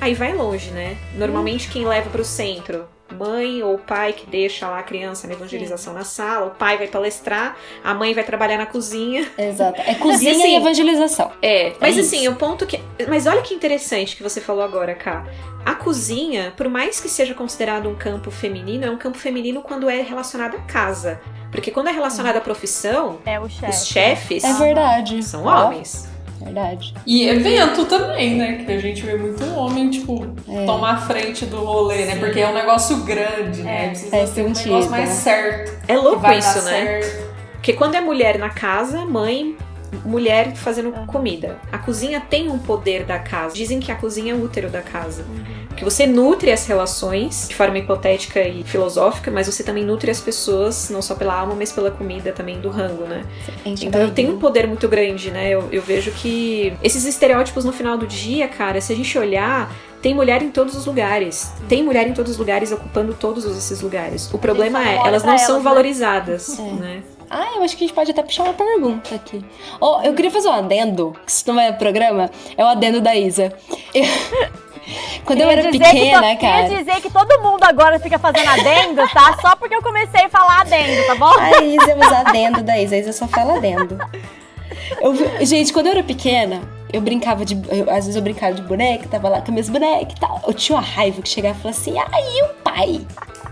aí vai longe, né? Normalmente quem leva pro centro mãe ou pai que deixa lá a criança na evangelização na sala, o pai vai palestrar, a mãe vai trabalhar na cozinha. Exato. É (laughs) cozinha e, assim, e evangelização. É, mas É assim, o ponto que. Mas olha que interessante que você falou agora, Ká. A cozinha, por mais que seja considerado um campo feminino, é um campo feminino quando é relacionado à casa. Porque quando é relacionado à profissão, É o chefe. os chefes É verdade. são homens. Verdade. E evento também, né? Que a gente vê muito homem, tipo, É. tomar a frente do rolê, né? Porque é um negócio grande, né? Precisa faz ser um negócio mais certo. É que louco isso, né? certo. Porque quando é mulher na casa, mãe, mulher fazendo comida. A cozinha tem um poder da casa. Dizem que a cozinha é o útero da casa. Que você nutre as relações de forma hipotética e filosófica, mas você também nutre as pessoas, não só pela alma, mas pela comida também do rango, né? A Então eu tenho um barriguinha. poder muito grande, né? Eu, eu vejo que esses estereótipos no final do dia, cara, se a gente olhar, tem mulher em todos os lugares. Tem mulher em todos os lugares, ocupando todos esses lugares. O problema é, elas não são elas, né? valorizadas, É. né? Ah, eu acho que a gente pode até puxar uma pergunta aqui. Ó, eu queria fazer um adendo, que isso não é programa, é o adendo da Isa. Eu- (laughs) Quando eu Queria era pequena, to- cara. Queria dizer que todo mundo agora fica fazendo adendo, tá? (laughs) Só porque eu comecei a falar adendo, tá bom? A Isa usa adendo da Isa, a Isa só fala adendo. Eu gente, quando eu era pequena, eu brincava de. eu- às vezes eu brincava de boneca, tava lá com minhas bonecas e tal. Eu tinha uma raiva que chegava e falava assim: ai, o pai?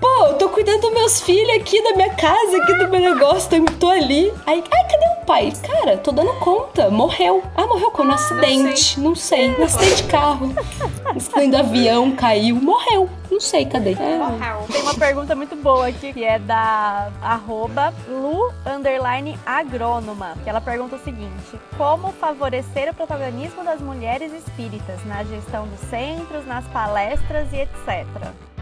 Pô, eu tô cuidando dos meus filhos aqui, da minha casa, aqui do meu negócio, tô, tô ali. Aí, ai, cadê o pai? Cara, tô dando conta, morreu. Ah, morreu com um acidente. Não sei, um acidente de carro. Um acidente de avião, caiu, morreu. Não sei, cadê? É. Tem uma pergunta muito boa aqui, que é da arroba Lu underline agrônoma, que ela pergunta o seguinte: como favorecer o protagonismo das mulheres espíritas na gestão dos centros, nas palestras e etc.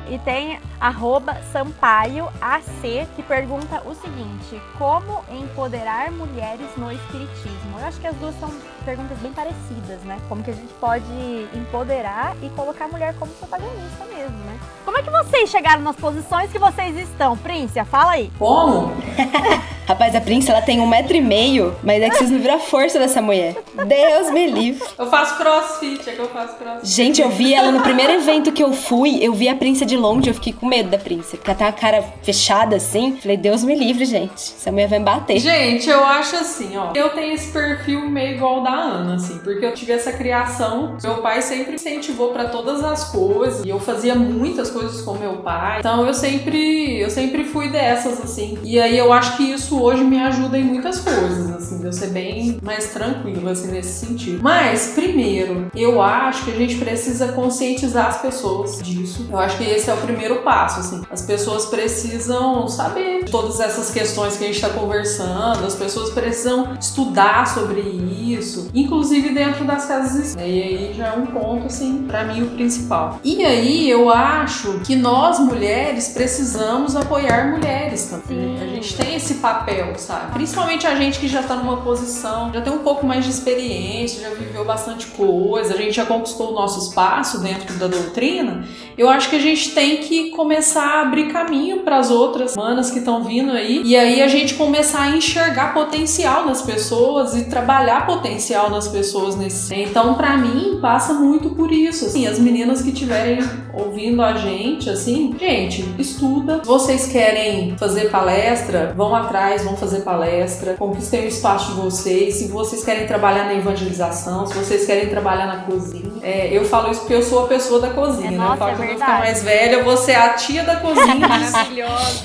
E tem arroba Sampaio AC que pergunta o seguinte: como empoderar mulheres no espiritismo? Eu acho que as duas são perguntas bem parecidas, né? Como que a gente pode empoderar e colocar a mulher como protagonista mesmo, né? Como é que vocês chegaram nas posições que vocês estão, Príncia? Fala aí. Como? (laughs) Rapaz, a Prince, ela tem um metro e meio, mas é que vocês não viram a força dessa mulher. Deus me livre. Eu faço crossfit, é que eu faço crossfit. Gente, eu vi ela no primeiro evento que eu fui, eu vi a Prince de longe, eu fiquei com medo da Prince, porque ela tá com a cara fechada assim. Falei, Deus me livre, gente. Essa mulher vai me bater. Gente, eu acho assim, ó. Eu tenho esse perfil meio igual o da Ana, assim, porque eu tive essa criação. Meu pai sempre incentivou pra todas as coisas e eu fazia muitas coisas com meu pai. Então eu sempre, eu sempre fui dessas, assim. E aí eu acho que isso hoje me ajuda em muitas coisas, assim, de eu ser bem mais tranquila, assim, nesse sentido. Mas, primeiro, eu acho que a gente precisa conscientizar as pessoas disso. Eu acho que esse é o primeiro passo, assim. As pessoas precisam saber todas essas questões que a gente está conversando, as pessoas precisam estudar sobre isso, inclusive dentro das casas. E aí já é um ponto, assim, pra mim o principal. E aí eu acho que nós mulheres precisamos apoiar mulheres também. A gente tem esse papel, sabe? Principalmente a gente que já tá numa posição, já tem um pouco mais de experiência, já viveu bastante coisa, a gente já conquistou o nosso espaço dentro da doutrina. Eu acho que a gente tem que começar a abrir caminho para as outras manas que estão vindo aí e aí a gente começar a enxergar potencial nas pessoas e trabalhar potencial nas pessoas nesse. Então, para mim, passa muito por isso. Assim, as meninas que estiverem ouvindo a gente, assim, gente, estuda. Se vocês querem fazer palestra, vão atrás, vão fazer palestra, conquistem o espaço de vocês. Se vocês querem trabalhar na evangelização, se vocês querem trabalhar na cozinha, é, eu falo isso porque eu sou a pessoa da cozinha, É, né? nossa, eu falo é quando eu ficar mais velha, eu vou ser a tia da cozinha. (laughs) Maravilhosa!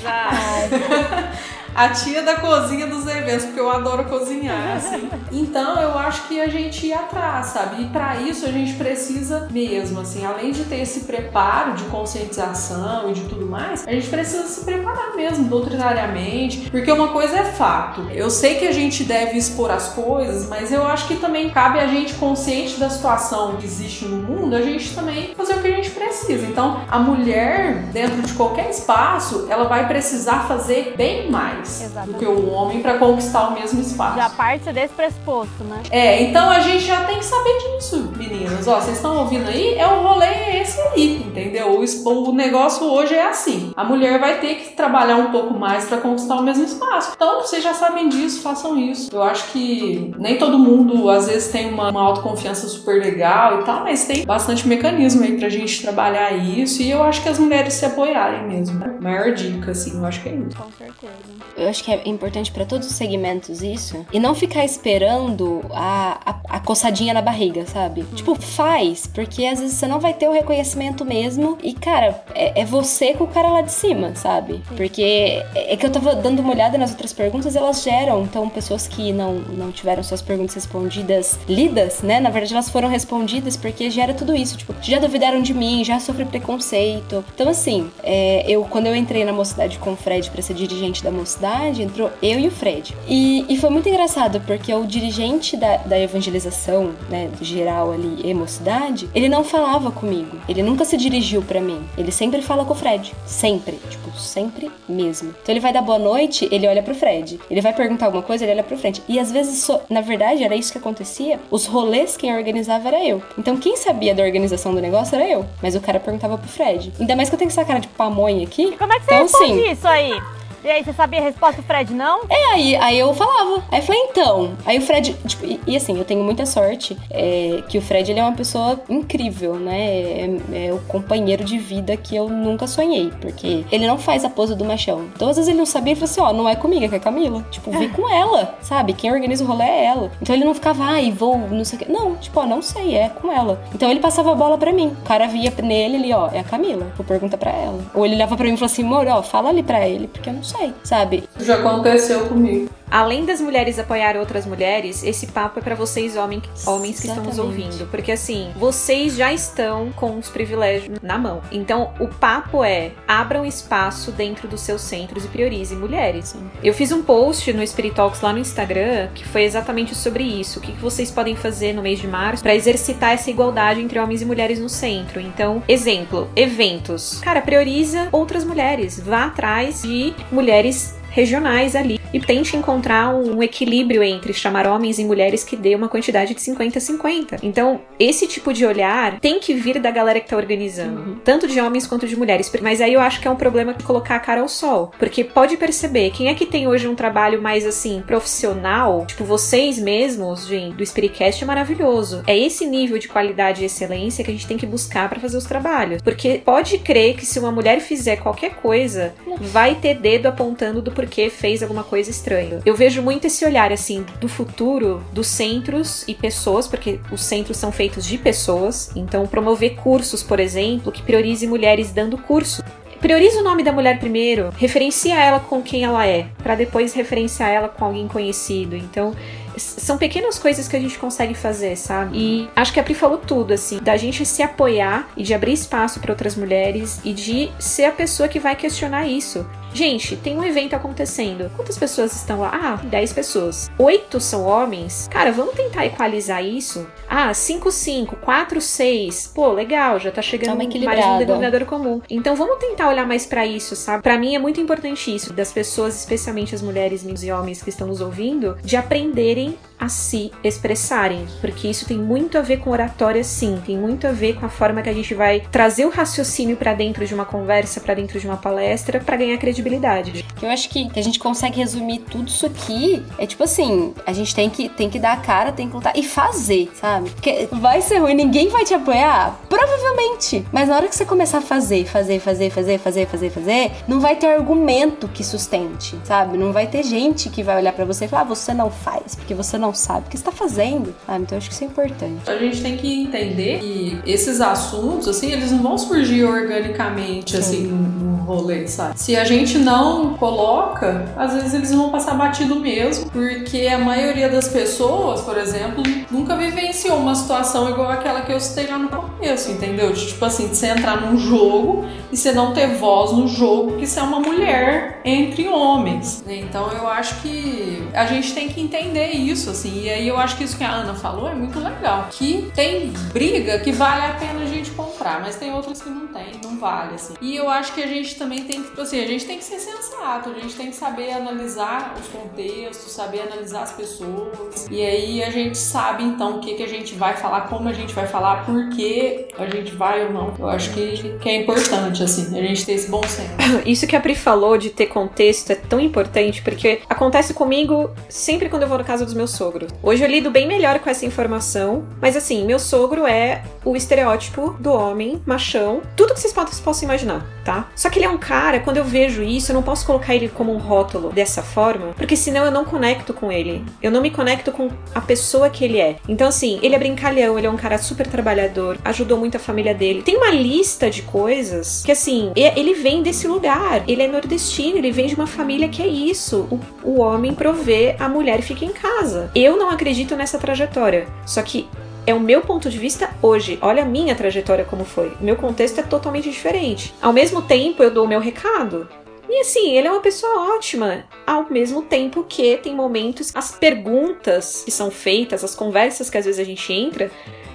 (laughs) a tia da cozinha dos eventos, porque eu adoro cozinhar, assim. (laughs) Então, eu acho que a gente ir atrás, sabe? E para isso a gente precisa mesmo, assim, além de ter esse preparo de conscientização e de tudo mais, a gente precisa se preparar mesmo doutrinariamente, porque uma coisa é fato. Eu sei que a gente deve expor as coisas, mas eu acho que também cabe a gente consciente da situação que existe no mundo, a gente também fazer o que a gente precisa. Então, a mulher dentro de qualquer espaço, ela vai precisar fazer bem mais do Exatamente. que o homem para conquistar o mesmo espaço. Já parte desse pressuposto, né? É, então a gente já tem que saber disso, meninas. Ó, vocês estão ouvindo aí? É o rolê é esse aí, entendeu? O, o negócio hoje é assim. A mulher vai ter que trabalhar um pouco mais para conquistar o mesmo espaço. Então, vocês já sabem disso, façam isso. Eu acho que nem todo mundo, às vezes, tem uma, uma autoconfiança super legal e tal, mas tem bastante mecanismo aí pra gente trabalhar isso. E eu acho que as mulheres se apoiarem mesmo. Né? Maior dica, assim, eu acho que é isso. Com certeza. Eu acho que é importante para todos os segmentos isso. E não ficar esperando a, a, a coçadinha na barriga, sabe? Hum. Tipo, faz, porque às vezes você não vai ter o reconhecimento mesmo. E, cara, é, é você com o cara lá de cima, sabe? Porque é é que eu tava dando uma olhada nas outras perguntas, elas geram, então, pessoas que não, não tiveram suas perguntas respondidas, lidas, né? Na verdade, elas foram respondidas porque gera tudo isso. Tipo, já duvidaram de mim, já sofri preconceito. Então, assim, é, eu quando eu entrei na mocidade com o Fred pra ser dirigente da mocidade, entrou eu e o Fred. E, e foi muito engraçado, porque o dirigente da, da evangelização, né, geral ali, e mocidade, ele não falava comigo. Ele nunca se dirigiu pra mim. Ele sempre fala com o Fred. Sempre. Tipo, sempre mesmo. Então ele vai dar boa noite, ele olha pro Fred. Ele vai perguntar alguma coisa, ele olha pro Fred. E às vezes, so- na verdade, era isso que acontecia. Os rolês quem organizava era eu. Então quem sabia da organização do negócio era eu. Mas o cara perguntava pro Fred. Ainda mais que eu tenho essa cara de pamonha aqui. Como é que você Então, responde assim, isso aí? E aí, você sabia a resposta do Fred, não? É, aí, aí eu falava. Aí eu falei, então. Aí o Fred, tipo, e, e assim, eu tenho muita sorte é, que o Fred ele é uma pessoa incrível, né? É, é o companheiro de vida que eu nunca sonhei. Porque ele não faz a pose do machão. Então, às vezes ele não sabia e falou assim: ó, não é comigo, é com a Camila. Tipo, vem com ela, sabe? Quem organiza o rolê é ela. Então ele não ficava, ai, vou, não sei o quê. Não, tipo, ó, não sei, é com ela. Então ele passava a bola pra mim. O cara via nele ali, ó, é a Camila. Vou perguntar pra ela. Ou ele olhava pra mim e falou assim: amor, ó, fala ali pra ele, porque eu não sei, sabe? Isso já aconteceu comigo. Além das mulheres apoiar outras mulheres, esse papo é pra vocês homem, homens que estão nos ouvindo, porque assim, vocês já estão com os privilégios na mão. Então, o papo é: abram espaço dentro dos seus centros e priorize mulheres. Eu fiz um post no Spirit Talks lá no Instagram que foi exatamente sobre isso. O que que vocês podem fazer no mês de março pra exercitar essa igualdade entre homens e mulheres no centro? Então, exemplo, eventos. Cara, prioriza outras mulheres. Vá atrás de mulheres regionais ali e tente encontrar um equilíbrio entre chamar homens e mulheres que dê uma quantidade de 50-50. Então, esse tipo de olhar tem que vir da galera que tá organizando, tanto de homens quanto de mulheres. Mas aí eu acho que é um problema colocar a cara ao sol, porque pode perceber quem é que tem hoje um trabalho mais assim profissional, tipo vocês mesmos, gente, do Spiritcast é maravilhoso. É esse nível de qualidade e excelência que a gente tem que buscar pra fazer os trabalhos, porque pode crer que se uma mulher fizer qualquer coisa, vai ter dedo apontando do porquê fez alguma coisa estranha. Eu vejo muito esse olhar assim do futuro dos centros e pessoas, porque os centros são feitos de pessoas, então promover cursos, por exemplo, que priorize mulheres dando curso. Prioriza o nome da mulher primeiro, referencia ela com quem ela é, pra depois referenciar ela com alguém conhecido. Então, são pequenas coisas que a gente consegue fazer, sabe? E acho que a Pri falou tudo, assim, da gente se apoiar e de abrir espaço pra outras mulheres e de ser a pessoa que vai questionar isso. Gente, tem um evento acontecendo. Quantas pessoas estão lá? Ah, 10 pessoas. Oito são homens. Cara, vamos tentar equalizar isso? Ah, 5, 5, 4, 6. Pô, legal, já tá chegando mais um denominador comum. Então vamos tentar olhar mais pra isso, sabe? Pra mim é muito importante isso, das pessoas, especialmente as mulheres e homens que estão nos ouvindo, de aprenderem Katie. A se expressarem, porque isso tem muito a ver com oratória sim, tem muito a ver com a forma que a gente vai trazer o raciocínio pra dentro de uma conversa, pra dentro de uma palestra, pra ganhar credibilidade. Eu acho que, que a gente consegue resumir tudo isso aqui. É tipo assim, a gente tem que, tem que dar a cara, tem que lutar e fazer, sabe? Porque vai ser ruim, ninguém vai te apoiar? Provavelmente. Mas na hora que você começar a fazer, fazer, fazer, fazer, fazer, fazer, fazer, não vai ter argumento que sustente, sabe? Não vai ter gente que vai olhar pra você e falar, ah, você não faz, porque você não sabe o que você tá fazendo, sabe? Então acho que isso é importante. A gente tem que entender que esses assuntos, assim, eles não vão surgir organicamente, assim, no rolê, sabe? Se a gente não coloca, às vezes eles vão passar batido mesmo, porque a maioria das pessoas, por exemplo, nunca vivenciou uma situação igual aquela que eu citei lá no começo, entendeu? De, tipo assim, de você entrar num jogo e você não ter voz no jogo, porque você é uma mulher entre homens. Então eu acho que a gente tem que entender isso, assim, e aí eu acho que isso que a Ana falou é muito legal. Que tem briga que vale a pena a gente comprar. Mas tem outras que não tem, não vale, assim. E eu acho que a gente também tem que, assim, a gente tem que ser sensato, a gente tem que saber analisar os contextos, saber analisar as pessoas. E aí a gente sabe, então, o que, que a gente vai falar, como a gente vai falar, por que a gente vai ou não. Eu acho que, que é importante, assim, a gente ter esse bom senso. (coughs) Isso que a Pri falou de ter contexto é tão importante, porque acontece comigo sempre quando eu vou na casa dos meus sogros. Hoje eu lido bem melhor com essa informação, mas assim, meu sogro é o estereótipo do homem machão, tudo que vocês possam imaginar, tá? Só que ele é um cara, quando eu vejo isso, eu não posso colocar ele como um rótulo dessa forma, porque senão eu não conecto com ele. Eu não me conecto com a pessoa que ele é. Então, assim, ele é brincalhão, ele é um cara super trabalhador, ajudou muito a família dele. Tem uma lista de coisas que, assim, ele vem desse lugar. Ele é nordestino, ele vem de uma família que é isso. O, o homem provê, a mulher fica em casa. Eu não acredito nessa trajetória. Só que é o meu ponto de vista hoje. Olha a minha trajetória como foi. Meu contexto é totalmente diferente. Ao mesmo tempo, eu dou o meu recado. E assim, ele é uma pessoa ótima, ao mesmo tempo que tem momentos, as perguntas que são feitas, as conversas que às vezes a gente entra,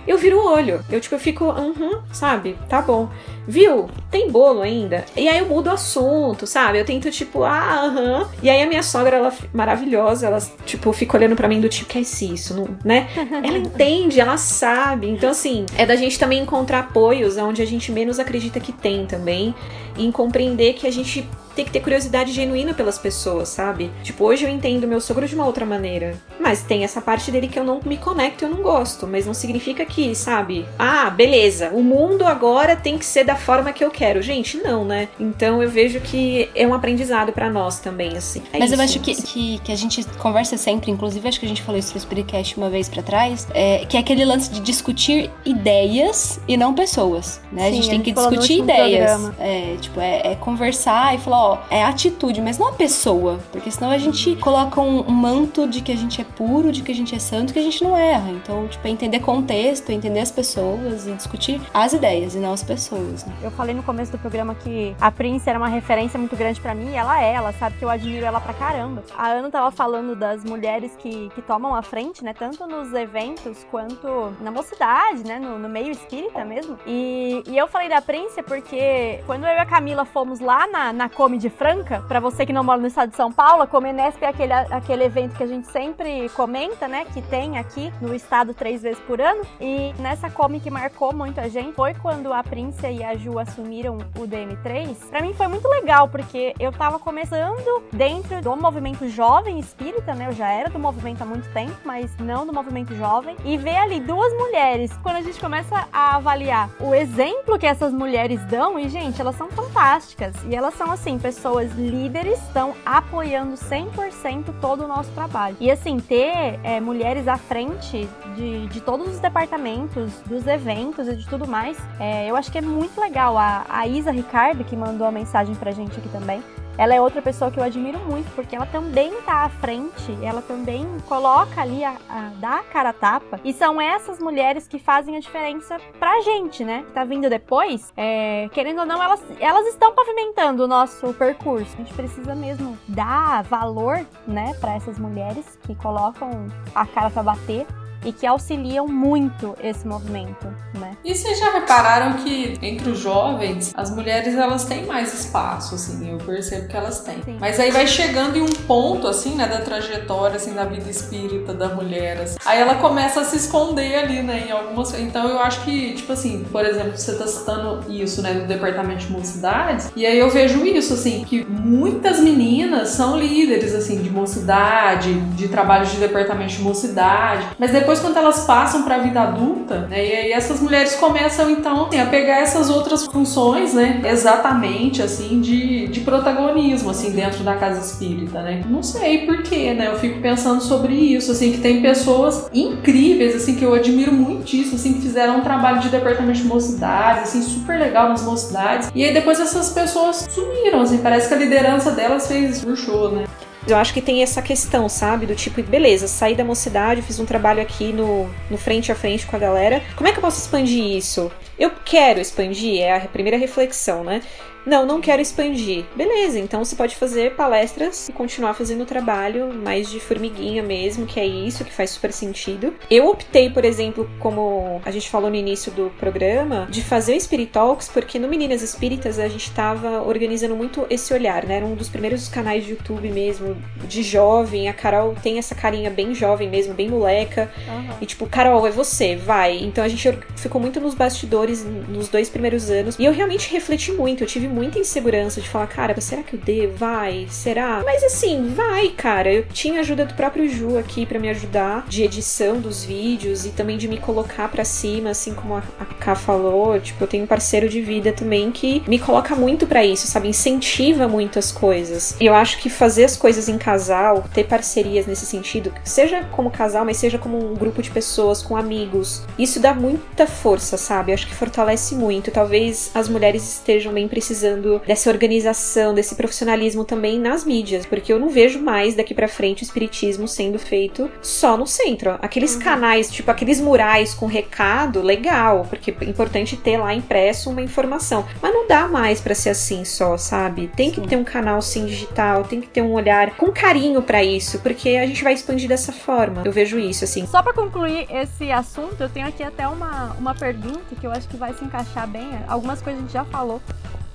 eu viro o olho. Eu, tipo, eu fico, uhum, sabe? Tá bom. Viu? Tem bolo ainda? E aí eu mudo o assunto, sabe? Eu tento, tipo, ah, aham. E aí a minha sogra, ela, maravilhosa, ela, tipo, fica olhando para mim do tipo, que é isso, não, né? ela (laughs) entende, ela sabe. Então, assim, é da gente também encontrar apoios onde a gente menos acredita que tem também. E em compreender que a gente tem que ter curiosidade genuína pelas pessoas, sabe? Tipo, hoje eu entendo meu sogro de uma outra maneira. Mas tem essa parte dele que eu não me conecto, eu não gosto. Mas não significa que, sabe? Ah, beleza, o mundo agora tem que ser da forma que eu quero. Gente, não, né? Então eu vejo que é um aprendizado para nós também, assim. É mas isso, eu acho que, que, que, a gente conversa sempre, inclusive acho que a gente falou isso no Spiritcast uma vez para trás, é, que é aquele lance de discutir ideias e não pessoas, né? Sim, a gente tem que discutir ideias. É, tipo, é, é conversar e falar, ó, é atitude, mas não a pessoa. Porque senão a gente coloca um, manto de que a gente é puro, de que a gente é santo, que a gente não erra. Então, tipo, é entender contexto, entender as pessoas e discutir as ideias e não as pessoas. Né? Eu falei no começo do programa que a Prince era uma referência muito grande para mim e ela é, ela sabe que eu admiro ela pra caramba. A Ana tava falando das mulheres que, que tomam a frente, né? Tanto nos eventos quanto na mocidade, né? No, no meio espírita mesmo. E, e eu falei da Prince porque quando eu e a Camila fomos lá na, na Come de Franca, para você que não mora no estado de São Paulo, a Comenesp é aquele, aquele evento que a gente sempre comenta, né? Que tem aqui no estado três vezes por ano. E nessa Come que marcou muito a gente foi quando a Prince e a Ju assumiram o DM3. Para mim foi muito legal, porque eu tava começando dentro do movimento jovem espírita, né? Eu já era do movimento há muito tempo, mas não do movimento jovem. E ver ali duas mulheres, quando a gente começa a avaliar o exemplo que essas mulheres dão, e gente, elas são fantásticas. E elas são assim, pessoas líderes estão apoiando 100% todo o nosso trabalho. E assim, ter é, mulheres à frente de, de todos os departamentos, dos eventos e de tudo mais, é, eu acho que é muito legal. A, a Isa Ricardo, que mandou a mensagem pra gente aqui também, ela é outra pessoa que eu admiro muito, porque ela também tá à frente, ela também coloca ali, a, a, dá a cara a tapa. E são essas mulheres que fazem a diferença pra gente, né? Que tá vindo depois, é, querendo ou não, elas, elas estão pavimentando o nosso percurso. A gente precisa mesmo dar valor, né, para essas mulheres que colocam a cara pra bater e que auxiliam muito esse movimento, né? E vocês já repararam que entre os jovens, as mulheres elas têm mais espaço, assim, eu percebo que elas têm. Sim. Mas aí vai chegando em um ponto, assim, né, da trajetória, assim, da vida espírita da mulher, assim. Aí ela começa a se esconder ali, né, em algumas... Então eu acho que, tipo assim, por exemplo, você tá citando isso, né, do departamento de mocidades, e aí eu vejo isso, assim, que muitas meninas são líderes, assim, de mocidade, de trabalho de departamento de mocidade, mas depois depois, quando elas passam para a vida adulta, né, e aí essas mulheres começam então assim, a pegar essas outras funções, né, exatamente assim de, de protagonismo assim dentro da casa espírita, né? Não sei porquê, né? Eu fico pensando sobre isso, assim que tem pessoas incríveis assim que eu admiro muitíssimo, assim que fizeram um trabalho de departamento de mocidade, assim super legal nas mocidades. E aí depois essas pessoas sumiram, assim, parece que a liderança delas fez show, né? Eu acho que tem essa questão, sabe? Do tipo, beleza, saí da mocidade, fiz um trabalho aqui no, no frente a frente com a galera. Como é que eu posso expandir isso? Eu quero expandir, é a primeira reflexão, né? Não, não quero expandir. Beleza, então você pode fazer palestras e continuar fazendo o trabalho mais de formiguinha mesmo, que é isso, que faz super sentido. Eu optei, por exemplo, como a gente falou no início do programa, de fazer o Spirit Talks, porque no Meninas Espíritas a gente tava organizando muito esse olhar, né? Era um dos primeiros canais de YouTube mesmo, de jovem. A Carol tem essa carinha bem jovem mesmo, bem moleca. Uhum. E tipo, Carol, é você, vai. Então a gente ficou muito nos bastidores nos dois primeiros anos. E eu realmente refleti muito. Eu tive muita insegurança de falar, cara, será que eu devo? Vai? Será? Mas assim, vai, cara. Eu tinha ajuda do próprio Ju aqui para me ajudar de edição dos vídeos e também de me colocar para cima, assim como a, a Ká falou. Tipo, eu tenho um parceiro de vida também que me coloca muito para isso, sabe? Incentiva muito as coisas. E eu acho que fazer as coisas em casal, ter parcerias nesse sentido, seja como casal, mas seja como um grupo de pessoas, com amigos, isso dá muita força, sabe? Eu acho que fortalece muito. Talvez as mulheres estejam bem precisando dessa organização, desse profissionalismo também nas mídias, porque eu não vejo mais daqui para frente o espiritismo sendo feito só no centro. Aqueles canais, tipo aqueles murais com recado, legal, porque é importante ter lá impresso uma informação, mas não dá mais para ser assim só, sabe? Tem que ter um canal sim digital, tem que ter um olhar com carinho para isso, porque a gente vai expandir dessa forma. Eu vejo isso assim. Só pra concluir esse assunto, eu tenho aqui até uma, uma pergunta que eu acho que vai se encaixar bem. Algumas coisas a gente já falou,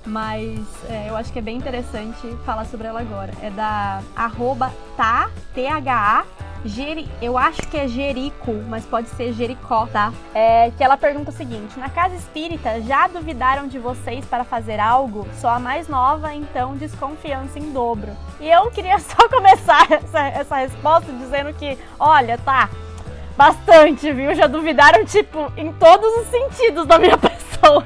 mas é, eu acho que é bem interessante falar sobre ela agora. É da arroba tá, T-H-A, Geri, eu acho que é Jerico, mas pode ser Jericó, tá? É, que ela pergunta o seguinte: na casa espírita já duvidaram de vocês para fazer algo? Sou a mais nova, então desconfiança em dobro. E eu queria (laughs) só começar essa, essa resposta dizendo que, olha, tá, bastante, viu? Já duvidaram, tipo, em todos os sentidos da minha (laughs) pessoa.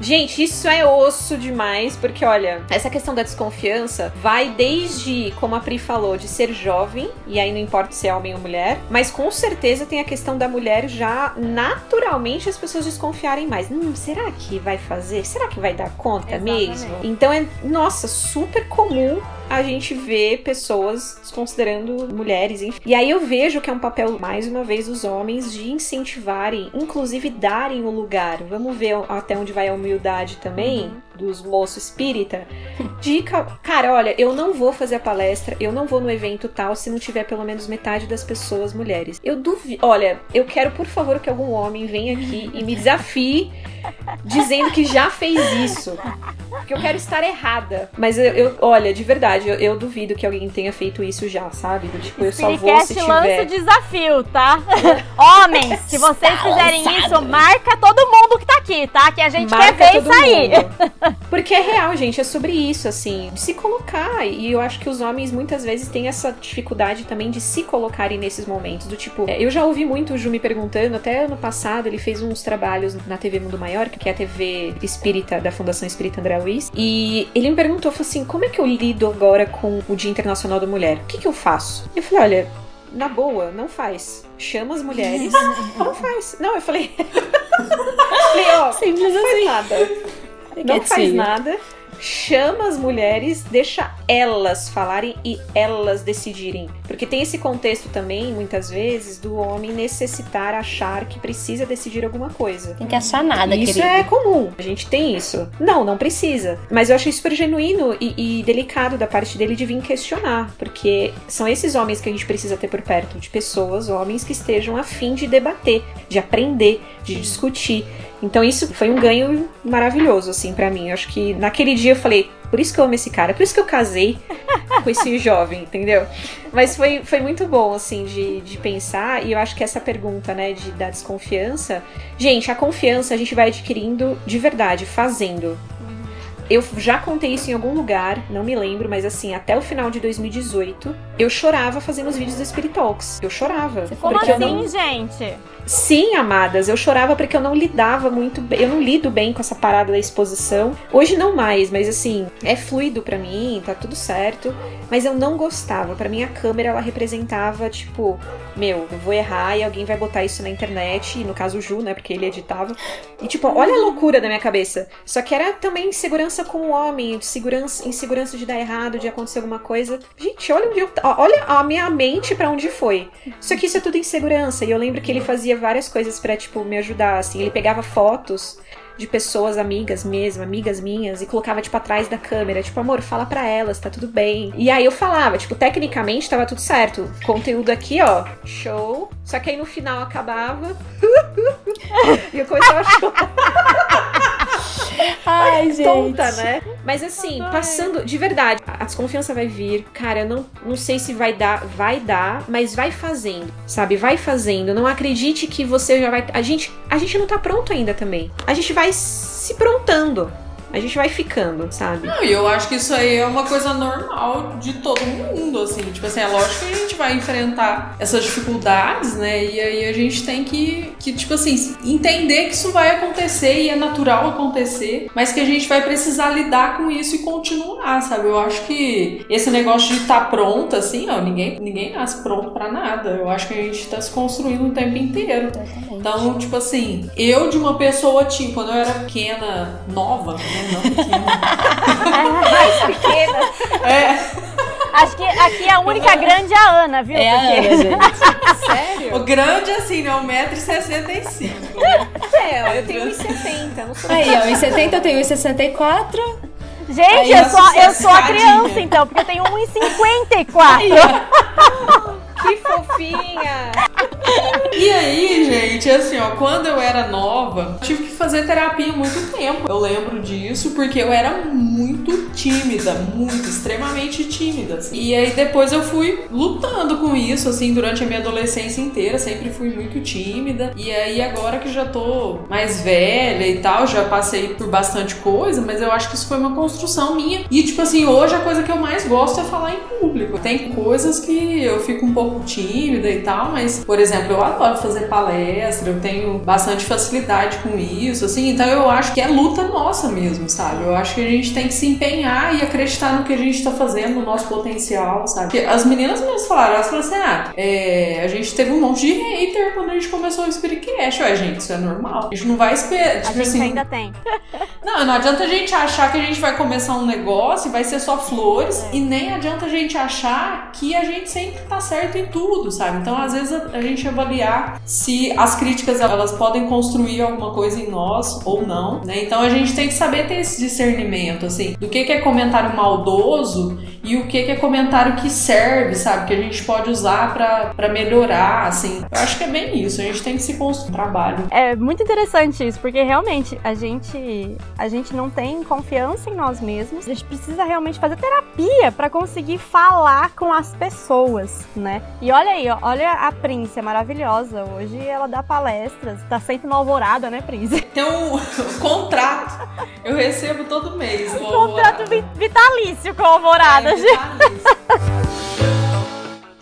Gente, isso é osso demais, porque olha, essa questão da desconfiança vai desde, como a Pri falou, de ser jovem, e aí não importa se é homem ou mulher, mas com certeza tem a questão da mulher já naturalmente as pessoas desconfiarem mais. Hum, será que vai fazer? Será que vai dar conta Exatamente. mesmo? Então é, nossa, super comum a gente ver pessoas desconsiderando mulheres, enfim. E aí eu vejo que é um papel, mais uma vez, dos homens de incentivarem, inclusive darem o lugar. Vamos ver até onde vai a humildade também dos moços espírita. Dica, cara, olha, eu não vou fazer a palestra, eu não vou no evento tal se não tiver pelo menos metade das pessoas mulheres. Eu duvido. Olha, eu quero, por favor, que algum homem venha aqui e me desafie dizendo que já fez isso. Porque eu quero estar errada. Mas eu, eu- olha, de verdade, eu, eu duvido que alguém tenha feito isso já, sabe? Do tipo, eu só vou se Spiritcast lança tiver. o desafio, tá? (laughs) Homens, se vocês fizerem isso, marca todo mundo que tá aqui, tá? Que a gente Marca quer ver isso aí. (laughs) Porque é real, gente, é sobre isso, assim, de se colocar. E eu acho que os homens muitas vezes têm essa dificuldade também de se colocarem nesses momentos. Do tipo, é, eu já ouvi muito o Ju me perguntando, até ano passado ele fez uns trabalhos na TV Mundo Maior, que é a TV espírita da Fundação Espírita André Luiz. E ele me perguntou, falou assim: como é que eu lido agora com o Dia Internacional da Mulher? O que, que eu faço? Eu falei, olha. Na boa, não faz. Chama as mulheres. (laughs) não faz. Não, eu falei. (laughs) falei, ó, Simples não faz assim. nada. Não faz nada. Chama as mulheres, deixa elas falarem e elas decidirem. Porque tem esse contexto também, muitas vezes, do homem necessitar achar que precisa decidir alguma coisa. Tem que achar nada, Isso querido. é comum, a gente tem isso. Não, não precisa. Mas eu achei super genuíno e, e delicado da parte dele de vir questionar, porque são esses homens que a gente precisa ter por perto, de pessoas, homens que estejam a fim de debater, de aprender, de discutir. Então isso foi um ganho maravilhoso, assim, pra mim. Eu acho que naquele dia eu falei, por isso que eu amo esse cara, por isso que eu casei (laughs) com esse jovem, entendeu? Mas foi, foi muito bom, assim, de, de pensar. E eu acho que essa pergunta, né, de, da desconfiança. Gente, a confiança a gente vai adquirindo de verdade, fazendo. Eu já contei isso em algum lugar, não me lembro, mas assim, até o final de 2018, eu chorava fazendo os vídeos do Spirit Talks. Eu chorava. Como porque eu assim, não- gente? Sim, amadas, eu chorava porque eu não lidava muito bem, eu não lido bem com essa parada da exposição. Hoje não mais, mas assim, é fluido pra mim, tá tudo certo, mas eu não gostava. Pra mim a câmera ela representava tipo, meu, eu vou errar e alguém vai botar isso na internet, e no caso o Ju, né, porque ele editava. E tipo, olha a loucura da minha cabeça. Só que era também segurança com o homem, segurança, insegurança de dar errado, de acontecer alguma coisa. Gente, olha onde eu, olha a minha mente para onde foi. Isso aqui isso é tudo insegurança. E eu lembro que ele fazia várias coisas para tipo me ajudar, assim. Ele pegava fotos de pessoas amigas mesmo, amigas minhas, e colocava, tipo, atrás da câmera, tipo, amor, fala pra elas, tá tudo bem. E aí eu falava, tipo, tecnicamente tava tudo certo. Conteúdo aqui, ó, show. Só que aí no final acabava. (laughs) e eu começava a chorar. (laughs) Ai, gente. Tonta, né? Mas assim, passando, de verdade, a desconfiança vai vir. Cara, eu não, não sei se vai dar, vai dar, mas vai fazendo, sabe? Vai fazendo. Não acredite que você já vai. A gente, a gente não tá pronto ainda também. A gente vai se prontando. A gente vai ficando, sabe? Não, e eu acho que isso aí é uma coisa normal de todo mundo, assim. Tipo assim, é lógico que a gente vai enfrentar essas dificuldades, né? E aí a gente tem que, que, tipo assim, entender que isso vai acontecer e é natural acontecer, mas que a gente vai precisar lidar com isso e continuar, sabe? Eu acho que esse negócio de estar tá pronto, assim, ó, ninguém, ninguém nasce pronto para nada. Eu acho que a gente tá se construindo o tempo inteiro. Exatamente. Então, tipo assim, eu de uma pessoa, tipo, quando eu era pequena, nova, né? Não pequena. Mais pequena. É. Acho que aqui a única grande é a Ana, viu? É a Porque- Ana, gente. (laughs) Sério? O grande, assim, né? 1,65m. É, eu tenho 1,70, não sou Aí, ó, em 70 eu tenho 1,64. Gente, Aí eu a sou, eu sou a criança, então, porque eu tenho 1,54. Que fofinha! E aí, gente, assim, ó, quando eu era nova, tive que fazer terapia muito tempo. Eu lembro disso porque eu era muito tímida, muito, extremamente tímida. assim. E aí depois eu fui lutando com isso, assim, durante a minha adolescência inteira, sempre fui muito tímida. E aí agora que já tô mais velha e tal, já passei por bastante coisa, mas eu acho que isso foi uma construção minha. E tipo assim, hoje a coisa que eu mais gosto é falar em público. Tem coisas que eu fico um pouco tímida e tal, mas, por exemplo, eu adoro fazer palestra, eu tenho bastante facilidade com isso, assim, então eu acho que é luta nossa mesmo, sabe? Eu acho que a gente tem que se empenhar e acreditar no que a gente tá fazendo, no nosso potencial, sabe? Porque as meninas mesmo falaram, elas falaram assim, ah, é, a gente teve um monte de hater quando a gente começou o Spiritcast. Ué, gente, isso é normal. A gente não vai esperar, A tipo gente assim, ainda tem. (laughs) não, não adianta a gente achar que a gente vai começar um negócio e vai ser só flores, É. e nem adianta a gente achar que a gente sempre tá certo em tudo, sabe? Então, às vezes, a, a gente avaliar se as críticas elas podem construir alguma coisa em nós ou não, né? Então, a gente tem que saber ter esse discernimento, assim, do que, que é comentário maldoso e o que, que é comentário que serve, sabe? Que a gente pode usar pra melhorar, assim. Eu acho que é bem isso, a gente tem que se construir um trabalho. É muito interessante isso, porque realmente a gente, a gente não tem confiança em nós mesmos. A gente precisa realmente fazer terapia pra conseguir falar com as pessoas, né? E olha aí, olha a Prince, é maravilhosa. Hoje ela dá palestras, tá sempre no Alvorada, né, Prince? Tem (laughs) um contrato, eu recebo todo mês. do Contrato vitalício com a Alvorada, É, gente. vitalício. (laughs)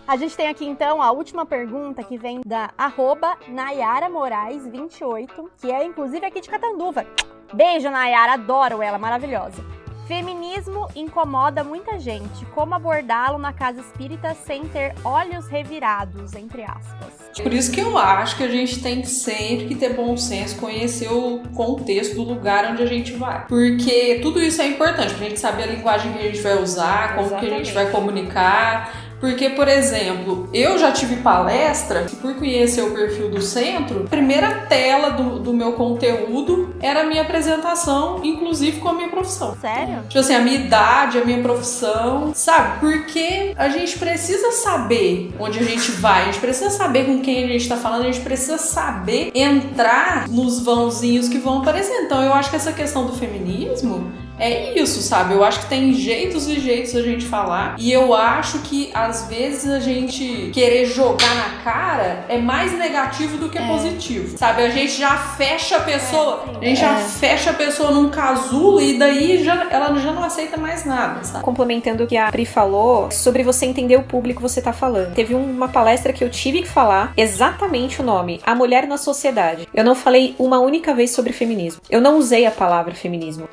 A gente tem aqui então a última pergunta que vem da arroba Nayara Moraes 28, que é inclusive aqui de Catanduva. Beijo, Nayara, adoro ela, maravilhosa. Feminismo incomoda muita gente. Como abordá-lo na casa espírita sem ter olhos revirados, entre aspas. Por isso que eu acho que a gente tem sempre que ter bom senso, conhecer o contexto do lugar onde a gente vai. Porque tudo isso é importante pra gente saber a linguagem que a gente vai usar, como que a gente Exatamente. vai comunicar. Porque, por exemplo, eu já tive palestra que, por conhecer o perfil do centro, a primeira tela do, do meu conteúdo era a minha apresentação, inclusive com a minha profissão. Sério? Tipo assim, a minha idade, a minha profissão, sabe? Porque a gente precisa saber onde a gente vai, a gente precisa saber com quem a gente tá falando, a gente precisa saber entrar nos vãozinhos que vão aparecer. Então eu acho que essa questão do feminismo é isso, sabe? Eu acho que tem jeitos e jeitos da gente falar. E eu acho que às vezes a gente querer jogar na cara é mais negativo do que positivo. Sabe? A gente já fecha a pessoa, a gente já fecha a pessoa num casulo e daí já, ela já não aceita mais nada, sabe? Complementando o que a Pri falou, sobre você entender o público que você tá falando. Teve uma palestra que eu tive que falar exatamente o nome: A Mulher na Sociedade. Eu não falei uma única vez sobre feminismo. Eu não usei a palavra feminismo.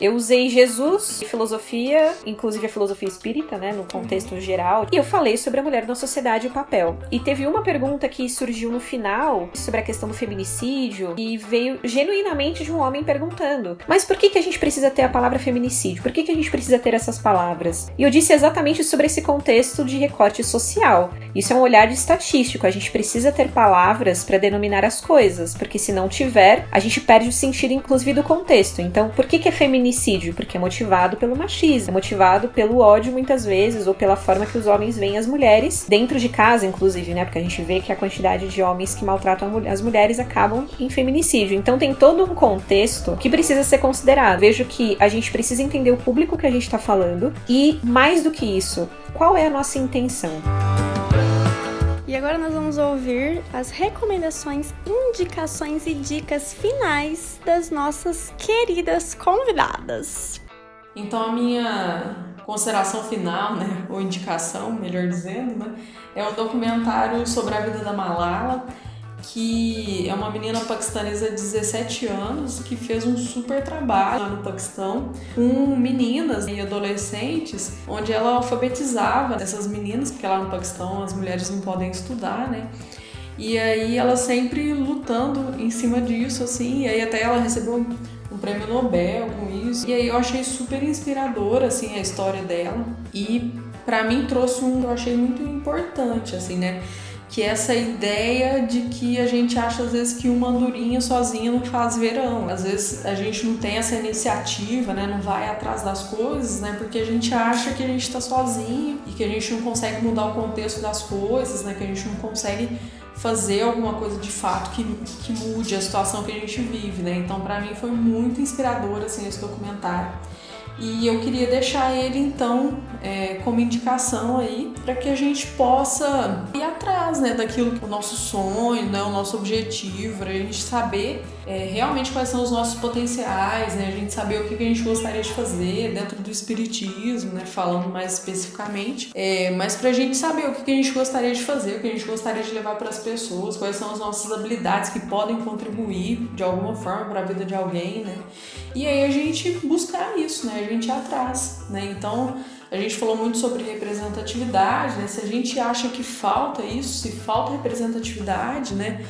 Eu usei Jesus, filosofia, inclusive a filosofia espírita, né, no contexto geral, e eu falei sobre a mulher na sociedade e o papel. E teve uma pergunta que surgiu no final sobre a questão do feminicídio e veio genuinamente de um homem perguntando: mas por que, que a gente precisa ter a palavra feminicídio? Por que, que a gente precisa ter essas palavras? E eu disse exatamente sobre esse contexto de recorte social. Isso é um olhar estatístico, a gente precisa ter palavras para denominar as coisas, porque se não tiver, a gente perde o sentido, inclusive, do contexto. Então, por que, que é feminicídio? Porque é motivado pelo machismo, é motivado pelo ódio, muitas vezes, ou pela forma que os homens veem as mulheres, dentro de casa, inclusive, né? Porque a gente vê que a quantidade de homens que maltratam as mulheres acabam em feminicídio. Então, tem todo um contexto que precisa ser considerado. Vejo que a gente precisa entender o público que a gente está falando e, mais do que isso, qual é a nossa intenção. E agora nós vamos ouvir as recomendações, indicações e dicas finais das nossas queridas convidadas. Então a minha consideração final, né, ou indicação, melhor dizendo, né, é um documentário sobre a vida da Malala que é uma menina paquistanesa de 17 anos que fez um super trabalho lá no Paquistão com meninas e adolescentes, onde ela alfabetizava essas meninas, porque lá no Paquistão as mulheres não podem estudar, né? E aí ela sempre lutando em cima disso, assim, e aí até ela recebeu um prêmio Nobel com isso. E aí eu achei super inspiradora, assim, a história dela. E para mim trouxe um que eu achei muito importante, assim, né? Que é essa ideia de que a gente acha às vezes que uma andorinha sozinha não faz verão. Às vezes a gente não tem essa iniciativa, né? Não vai atrás das coisas, né? Porque a gente acha que a gente está sozinho e que a gente não consegue mudar o contexto das coisas, né? Que a gente não consegue fazer alguma coisa de fato que, que mude a situação que a gente vive, né? Então, para mim foi muito inspirador assim esse documentário. E eu queria deixar ele então é, como indicação aí para que a gente possa ir atrás né, daquilo que é o nosso sonho, né, o nosso objetivo, a gente saber é, realmente quais são os nossos potenciais, né, a gente saber o que, que a gente gostaria de fazer dentro do espiritismo, né, falando mais especificamente, é, mas para a gente saber o que, que a gente gostaria de fazer, o que a gente gostaria de levar para as pessoas, quais são as nossas habilidades que podem contribuir de alguma forma para a vida de alguém, né, e aí a gente buscar isso, né, a gente atrás, né, então a gente falou muito sobre representatividade, né? Se a gente acha que falta isso, se falta representatividade, né?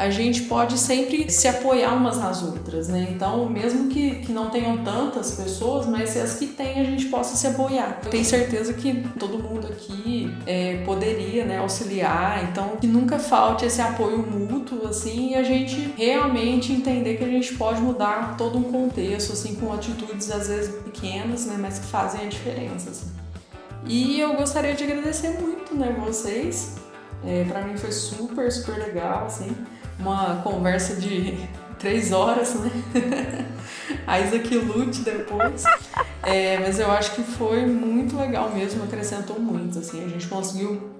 A gente pode sempre se apoiar umas nas outras, né? Então, mesmo que, que não tenham tantas pessoas, mas se as que tem, a gente possa se apoiar. Eu tenho certeza que todo mundo aqui é, poderia né, auxiliar, então que nunca falte esse apoio mútuo, assim, e a gente realmente entender que a gente pode mudar todo um contexto, assim, com atitudes às vezes pequenas, né, mas que fazem a diferença, assim. E eu gostaria de agradecer muito, né, vocês. É, para mim foi super, super legal, assim uma conversa de três horas, né? (laughs) A Isaac lute depois. É, mas eu acho que foi muito legal mesmo, acrescentou muito. Assim, a gente conseguiu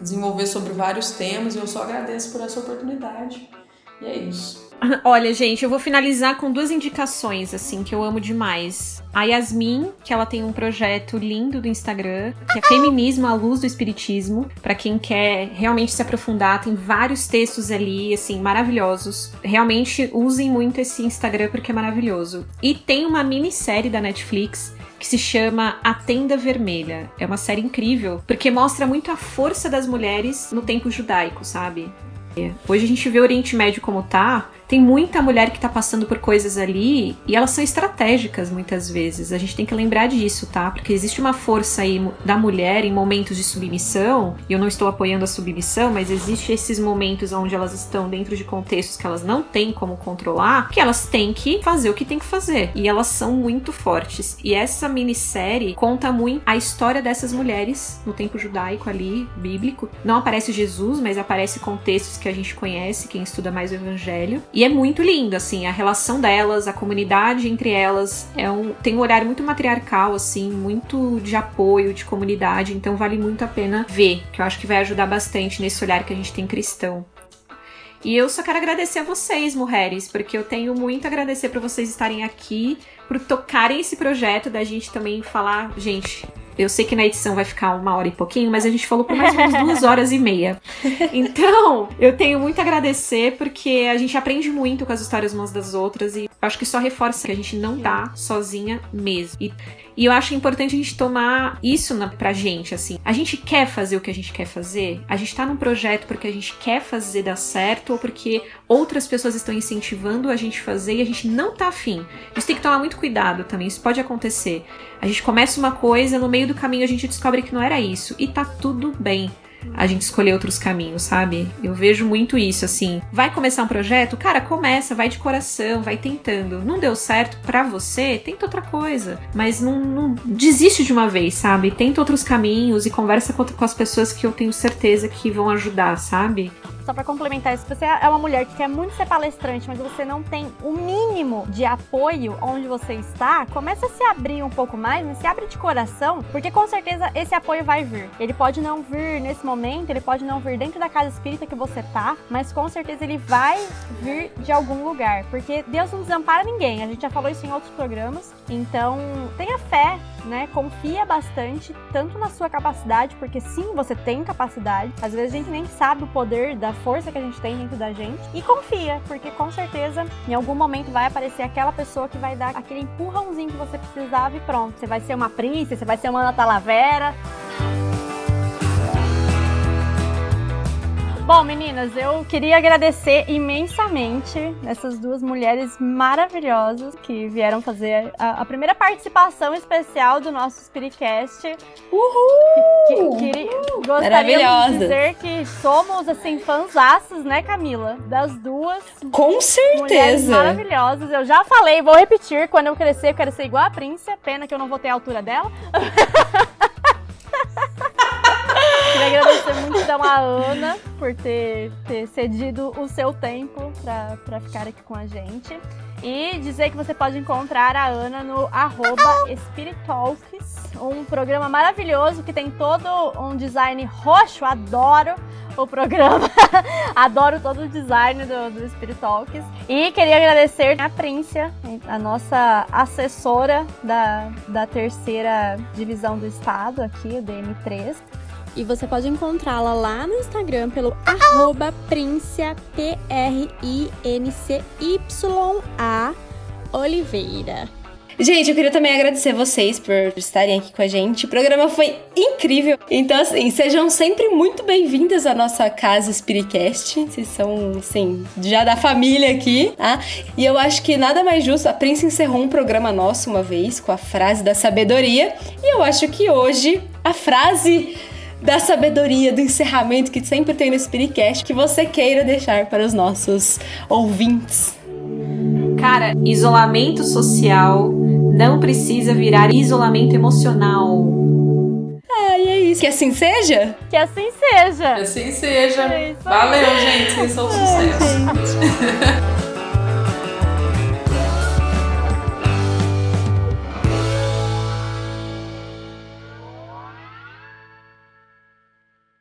desenvolver sobre vários temas e eu só agradeço por essa oportunidade. E é isso. (laughs) Olha, gente, eu vou finalizar com duas indicações, assim, que eu amo demais. A Yasmin, que ela tem um projeto lindo do Instagram, que é Feminismo à Luz do Espiritismo. para quem quer realmente se aprofundar, tem vários textos ali, assim, maravilhosos. Realmente usem muito esse Instagram porque é maravilhoso. E tem uma minissérie da Netflix que se chama A Tenda Vermelha. É uma série incrível, porque mostra muito a força das mulheres no tempo judaico, sabe? Hoje a gente vê o Oriente Médio como tá, tem muita mulher que tá passando por coisas ali e elas são estratégicas muitas vezes. A gente tem que lembrar disso, tá? Porque existe uma força aí da mulher em momentos de submissão, e eu não estou apoiando a submissão, mas existe esses momentos onde elas estão dentro de contextos que elas não têm como controlar, que elas têm que fazer o que tem que fazer. E elas são muito fortes. E essa minissérie conta muito a história dessas mulheres no tempo judaico ali, bíblico. Não aparece Jesus, mas aparece contextos que a gente conhece, quem estuda mais o evangelho. E é muito lindo, assim, a relação delas, a comunidade entre elas é um, tem um horário muito matriarcal, assim, muito de apoio, de comunidade, então vale muito a pena ver, que eu acho que vai ajudar bastante nesse olhar que a gente tem cristão. E eu só quero agradecer a vocês, mulheres, porque eu tenho muito a agradecer por vocês estarem aqui, por tocarem esse projeto, da gente também falar, gente, Eu sei que na edição vai ficar uma hora e pouquinho, mas a gente falou por mais ou menos (laughs) duas horas e meia. Então, eu tenho muito a agradecer porque a gente aprende muito com as histórias umas das outras e acho que só reforça que a gente não tá sozinha mesmo. E e eu acho importante a gente tomar isso na, pra gente, assim. A gente quer fazer o que a gente quer fazer? A gente tá num projeto porque a gente quer fazer dar certo ou porque outras pessoas estão incentivando a gente fazer e a gente não tá afim? Isso tem que tomar muito cuidado também, isso pode acontecer. A gente começa uma coisa, no meio do caminho a gente descobre que não era isso. E tá tudo bem a gente escolher outros caminhos, sabe? Eu vejo muito isso, assim. Vai começar um projeto? Cara, começa, vai de coração, vai tentando. Não deu certo para você? Tenta outra coisa. Mas não, não, desiste de uma vez, sabe? Tenta outros caminhos e conversa com, com as pessoas que eu tenho certeza que vão ajudar, sabe? Só para complementar, se você é uma mulher que quer muito ser palestrante, mas você não tem o mínimo de apoio onde você está, começa a se abrir um pouco mais, mas se abre de coração, porque com certeza esse apoio vai vir. Ele pode não vir nesse momento, ele pode não vir dentro da casa espírita que você tá, mas com certeza ele vai vir de algum lugar, porque Deus não desampara ninguém. A gente já falou isso em outros programas. Então, tenha fé, né? Confia bastante, tanto na sua capacidade, porque sim, você tem capacidade. Às vezes a gente nem sabe o poder da força que a gente tem dentro da gente. E confia, porque com certeza em algum momento vai aparecer aquela pessoa que vai dar aquele empurrãozinho que você precisava e pronto. Você vai ser uma princesa, você vai ser uma Ana Talavera. Bom, meninas, eu queria agradecer imensamente essas duas mulheres maravilhosas que vieram fazer a, a primeira participação especial do nosso Spiritcast. Uhul! Que, que, gostaríamos de dizer que somos, assim, fãzaços, né, Camila? Das duas. Com certeza! maravilhosas. Eu já falei, vou repetir, quando eu crescer, eu quero ser igual a Prince. Pena que eu não vou ter a altura dela. (laughs) Queria agradecer muito então a Ana por ter, ter cedido o seu tempo para ficar aqui com a gente. E dizer que você pode encontrar a Ana no arroba Spiritalks, um programa maravilhoso que tem todo um design roxo, adoro o programa, (laughs) adoro todo o design do, do Spirit Talks. E queria agradecer a Príncia, a nossa assessora da, da terceira divisão do estado aqui, o DM3, e você pode encontrá-la lá no Instagram pelo arroba Princia, P-R-I-N-C-Y-A Oliveira. Gente, eu queria também agradecer vocês por estarem aqui com a gente. O programa foi incrível. Então, assim, sejam sempre muito bem-vindas à nossa casa Spiritcast. Vocês são, assim, já da família aqui, tá? E eu acho que nada mais justo. A Prince encerrou um programa nosso uma vez com a frase da sabedoria. E eu acho que hoje a frase da sabedoria, do encerramento que sempre tem no Spiritcast, que você queira deixar para os nossos ouvintes. Cara, isolamento social não precisa virar isolamento emocional. Ah, e é isso. Que assim seja? Que assim seja. Que assim seja. É Valeu, gente. Vocês são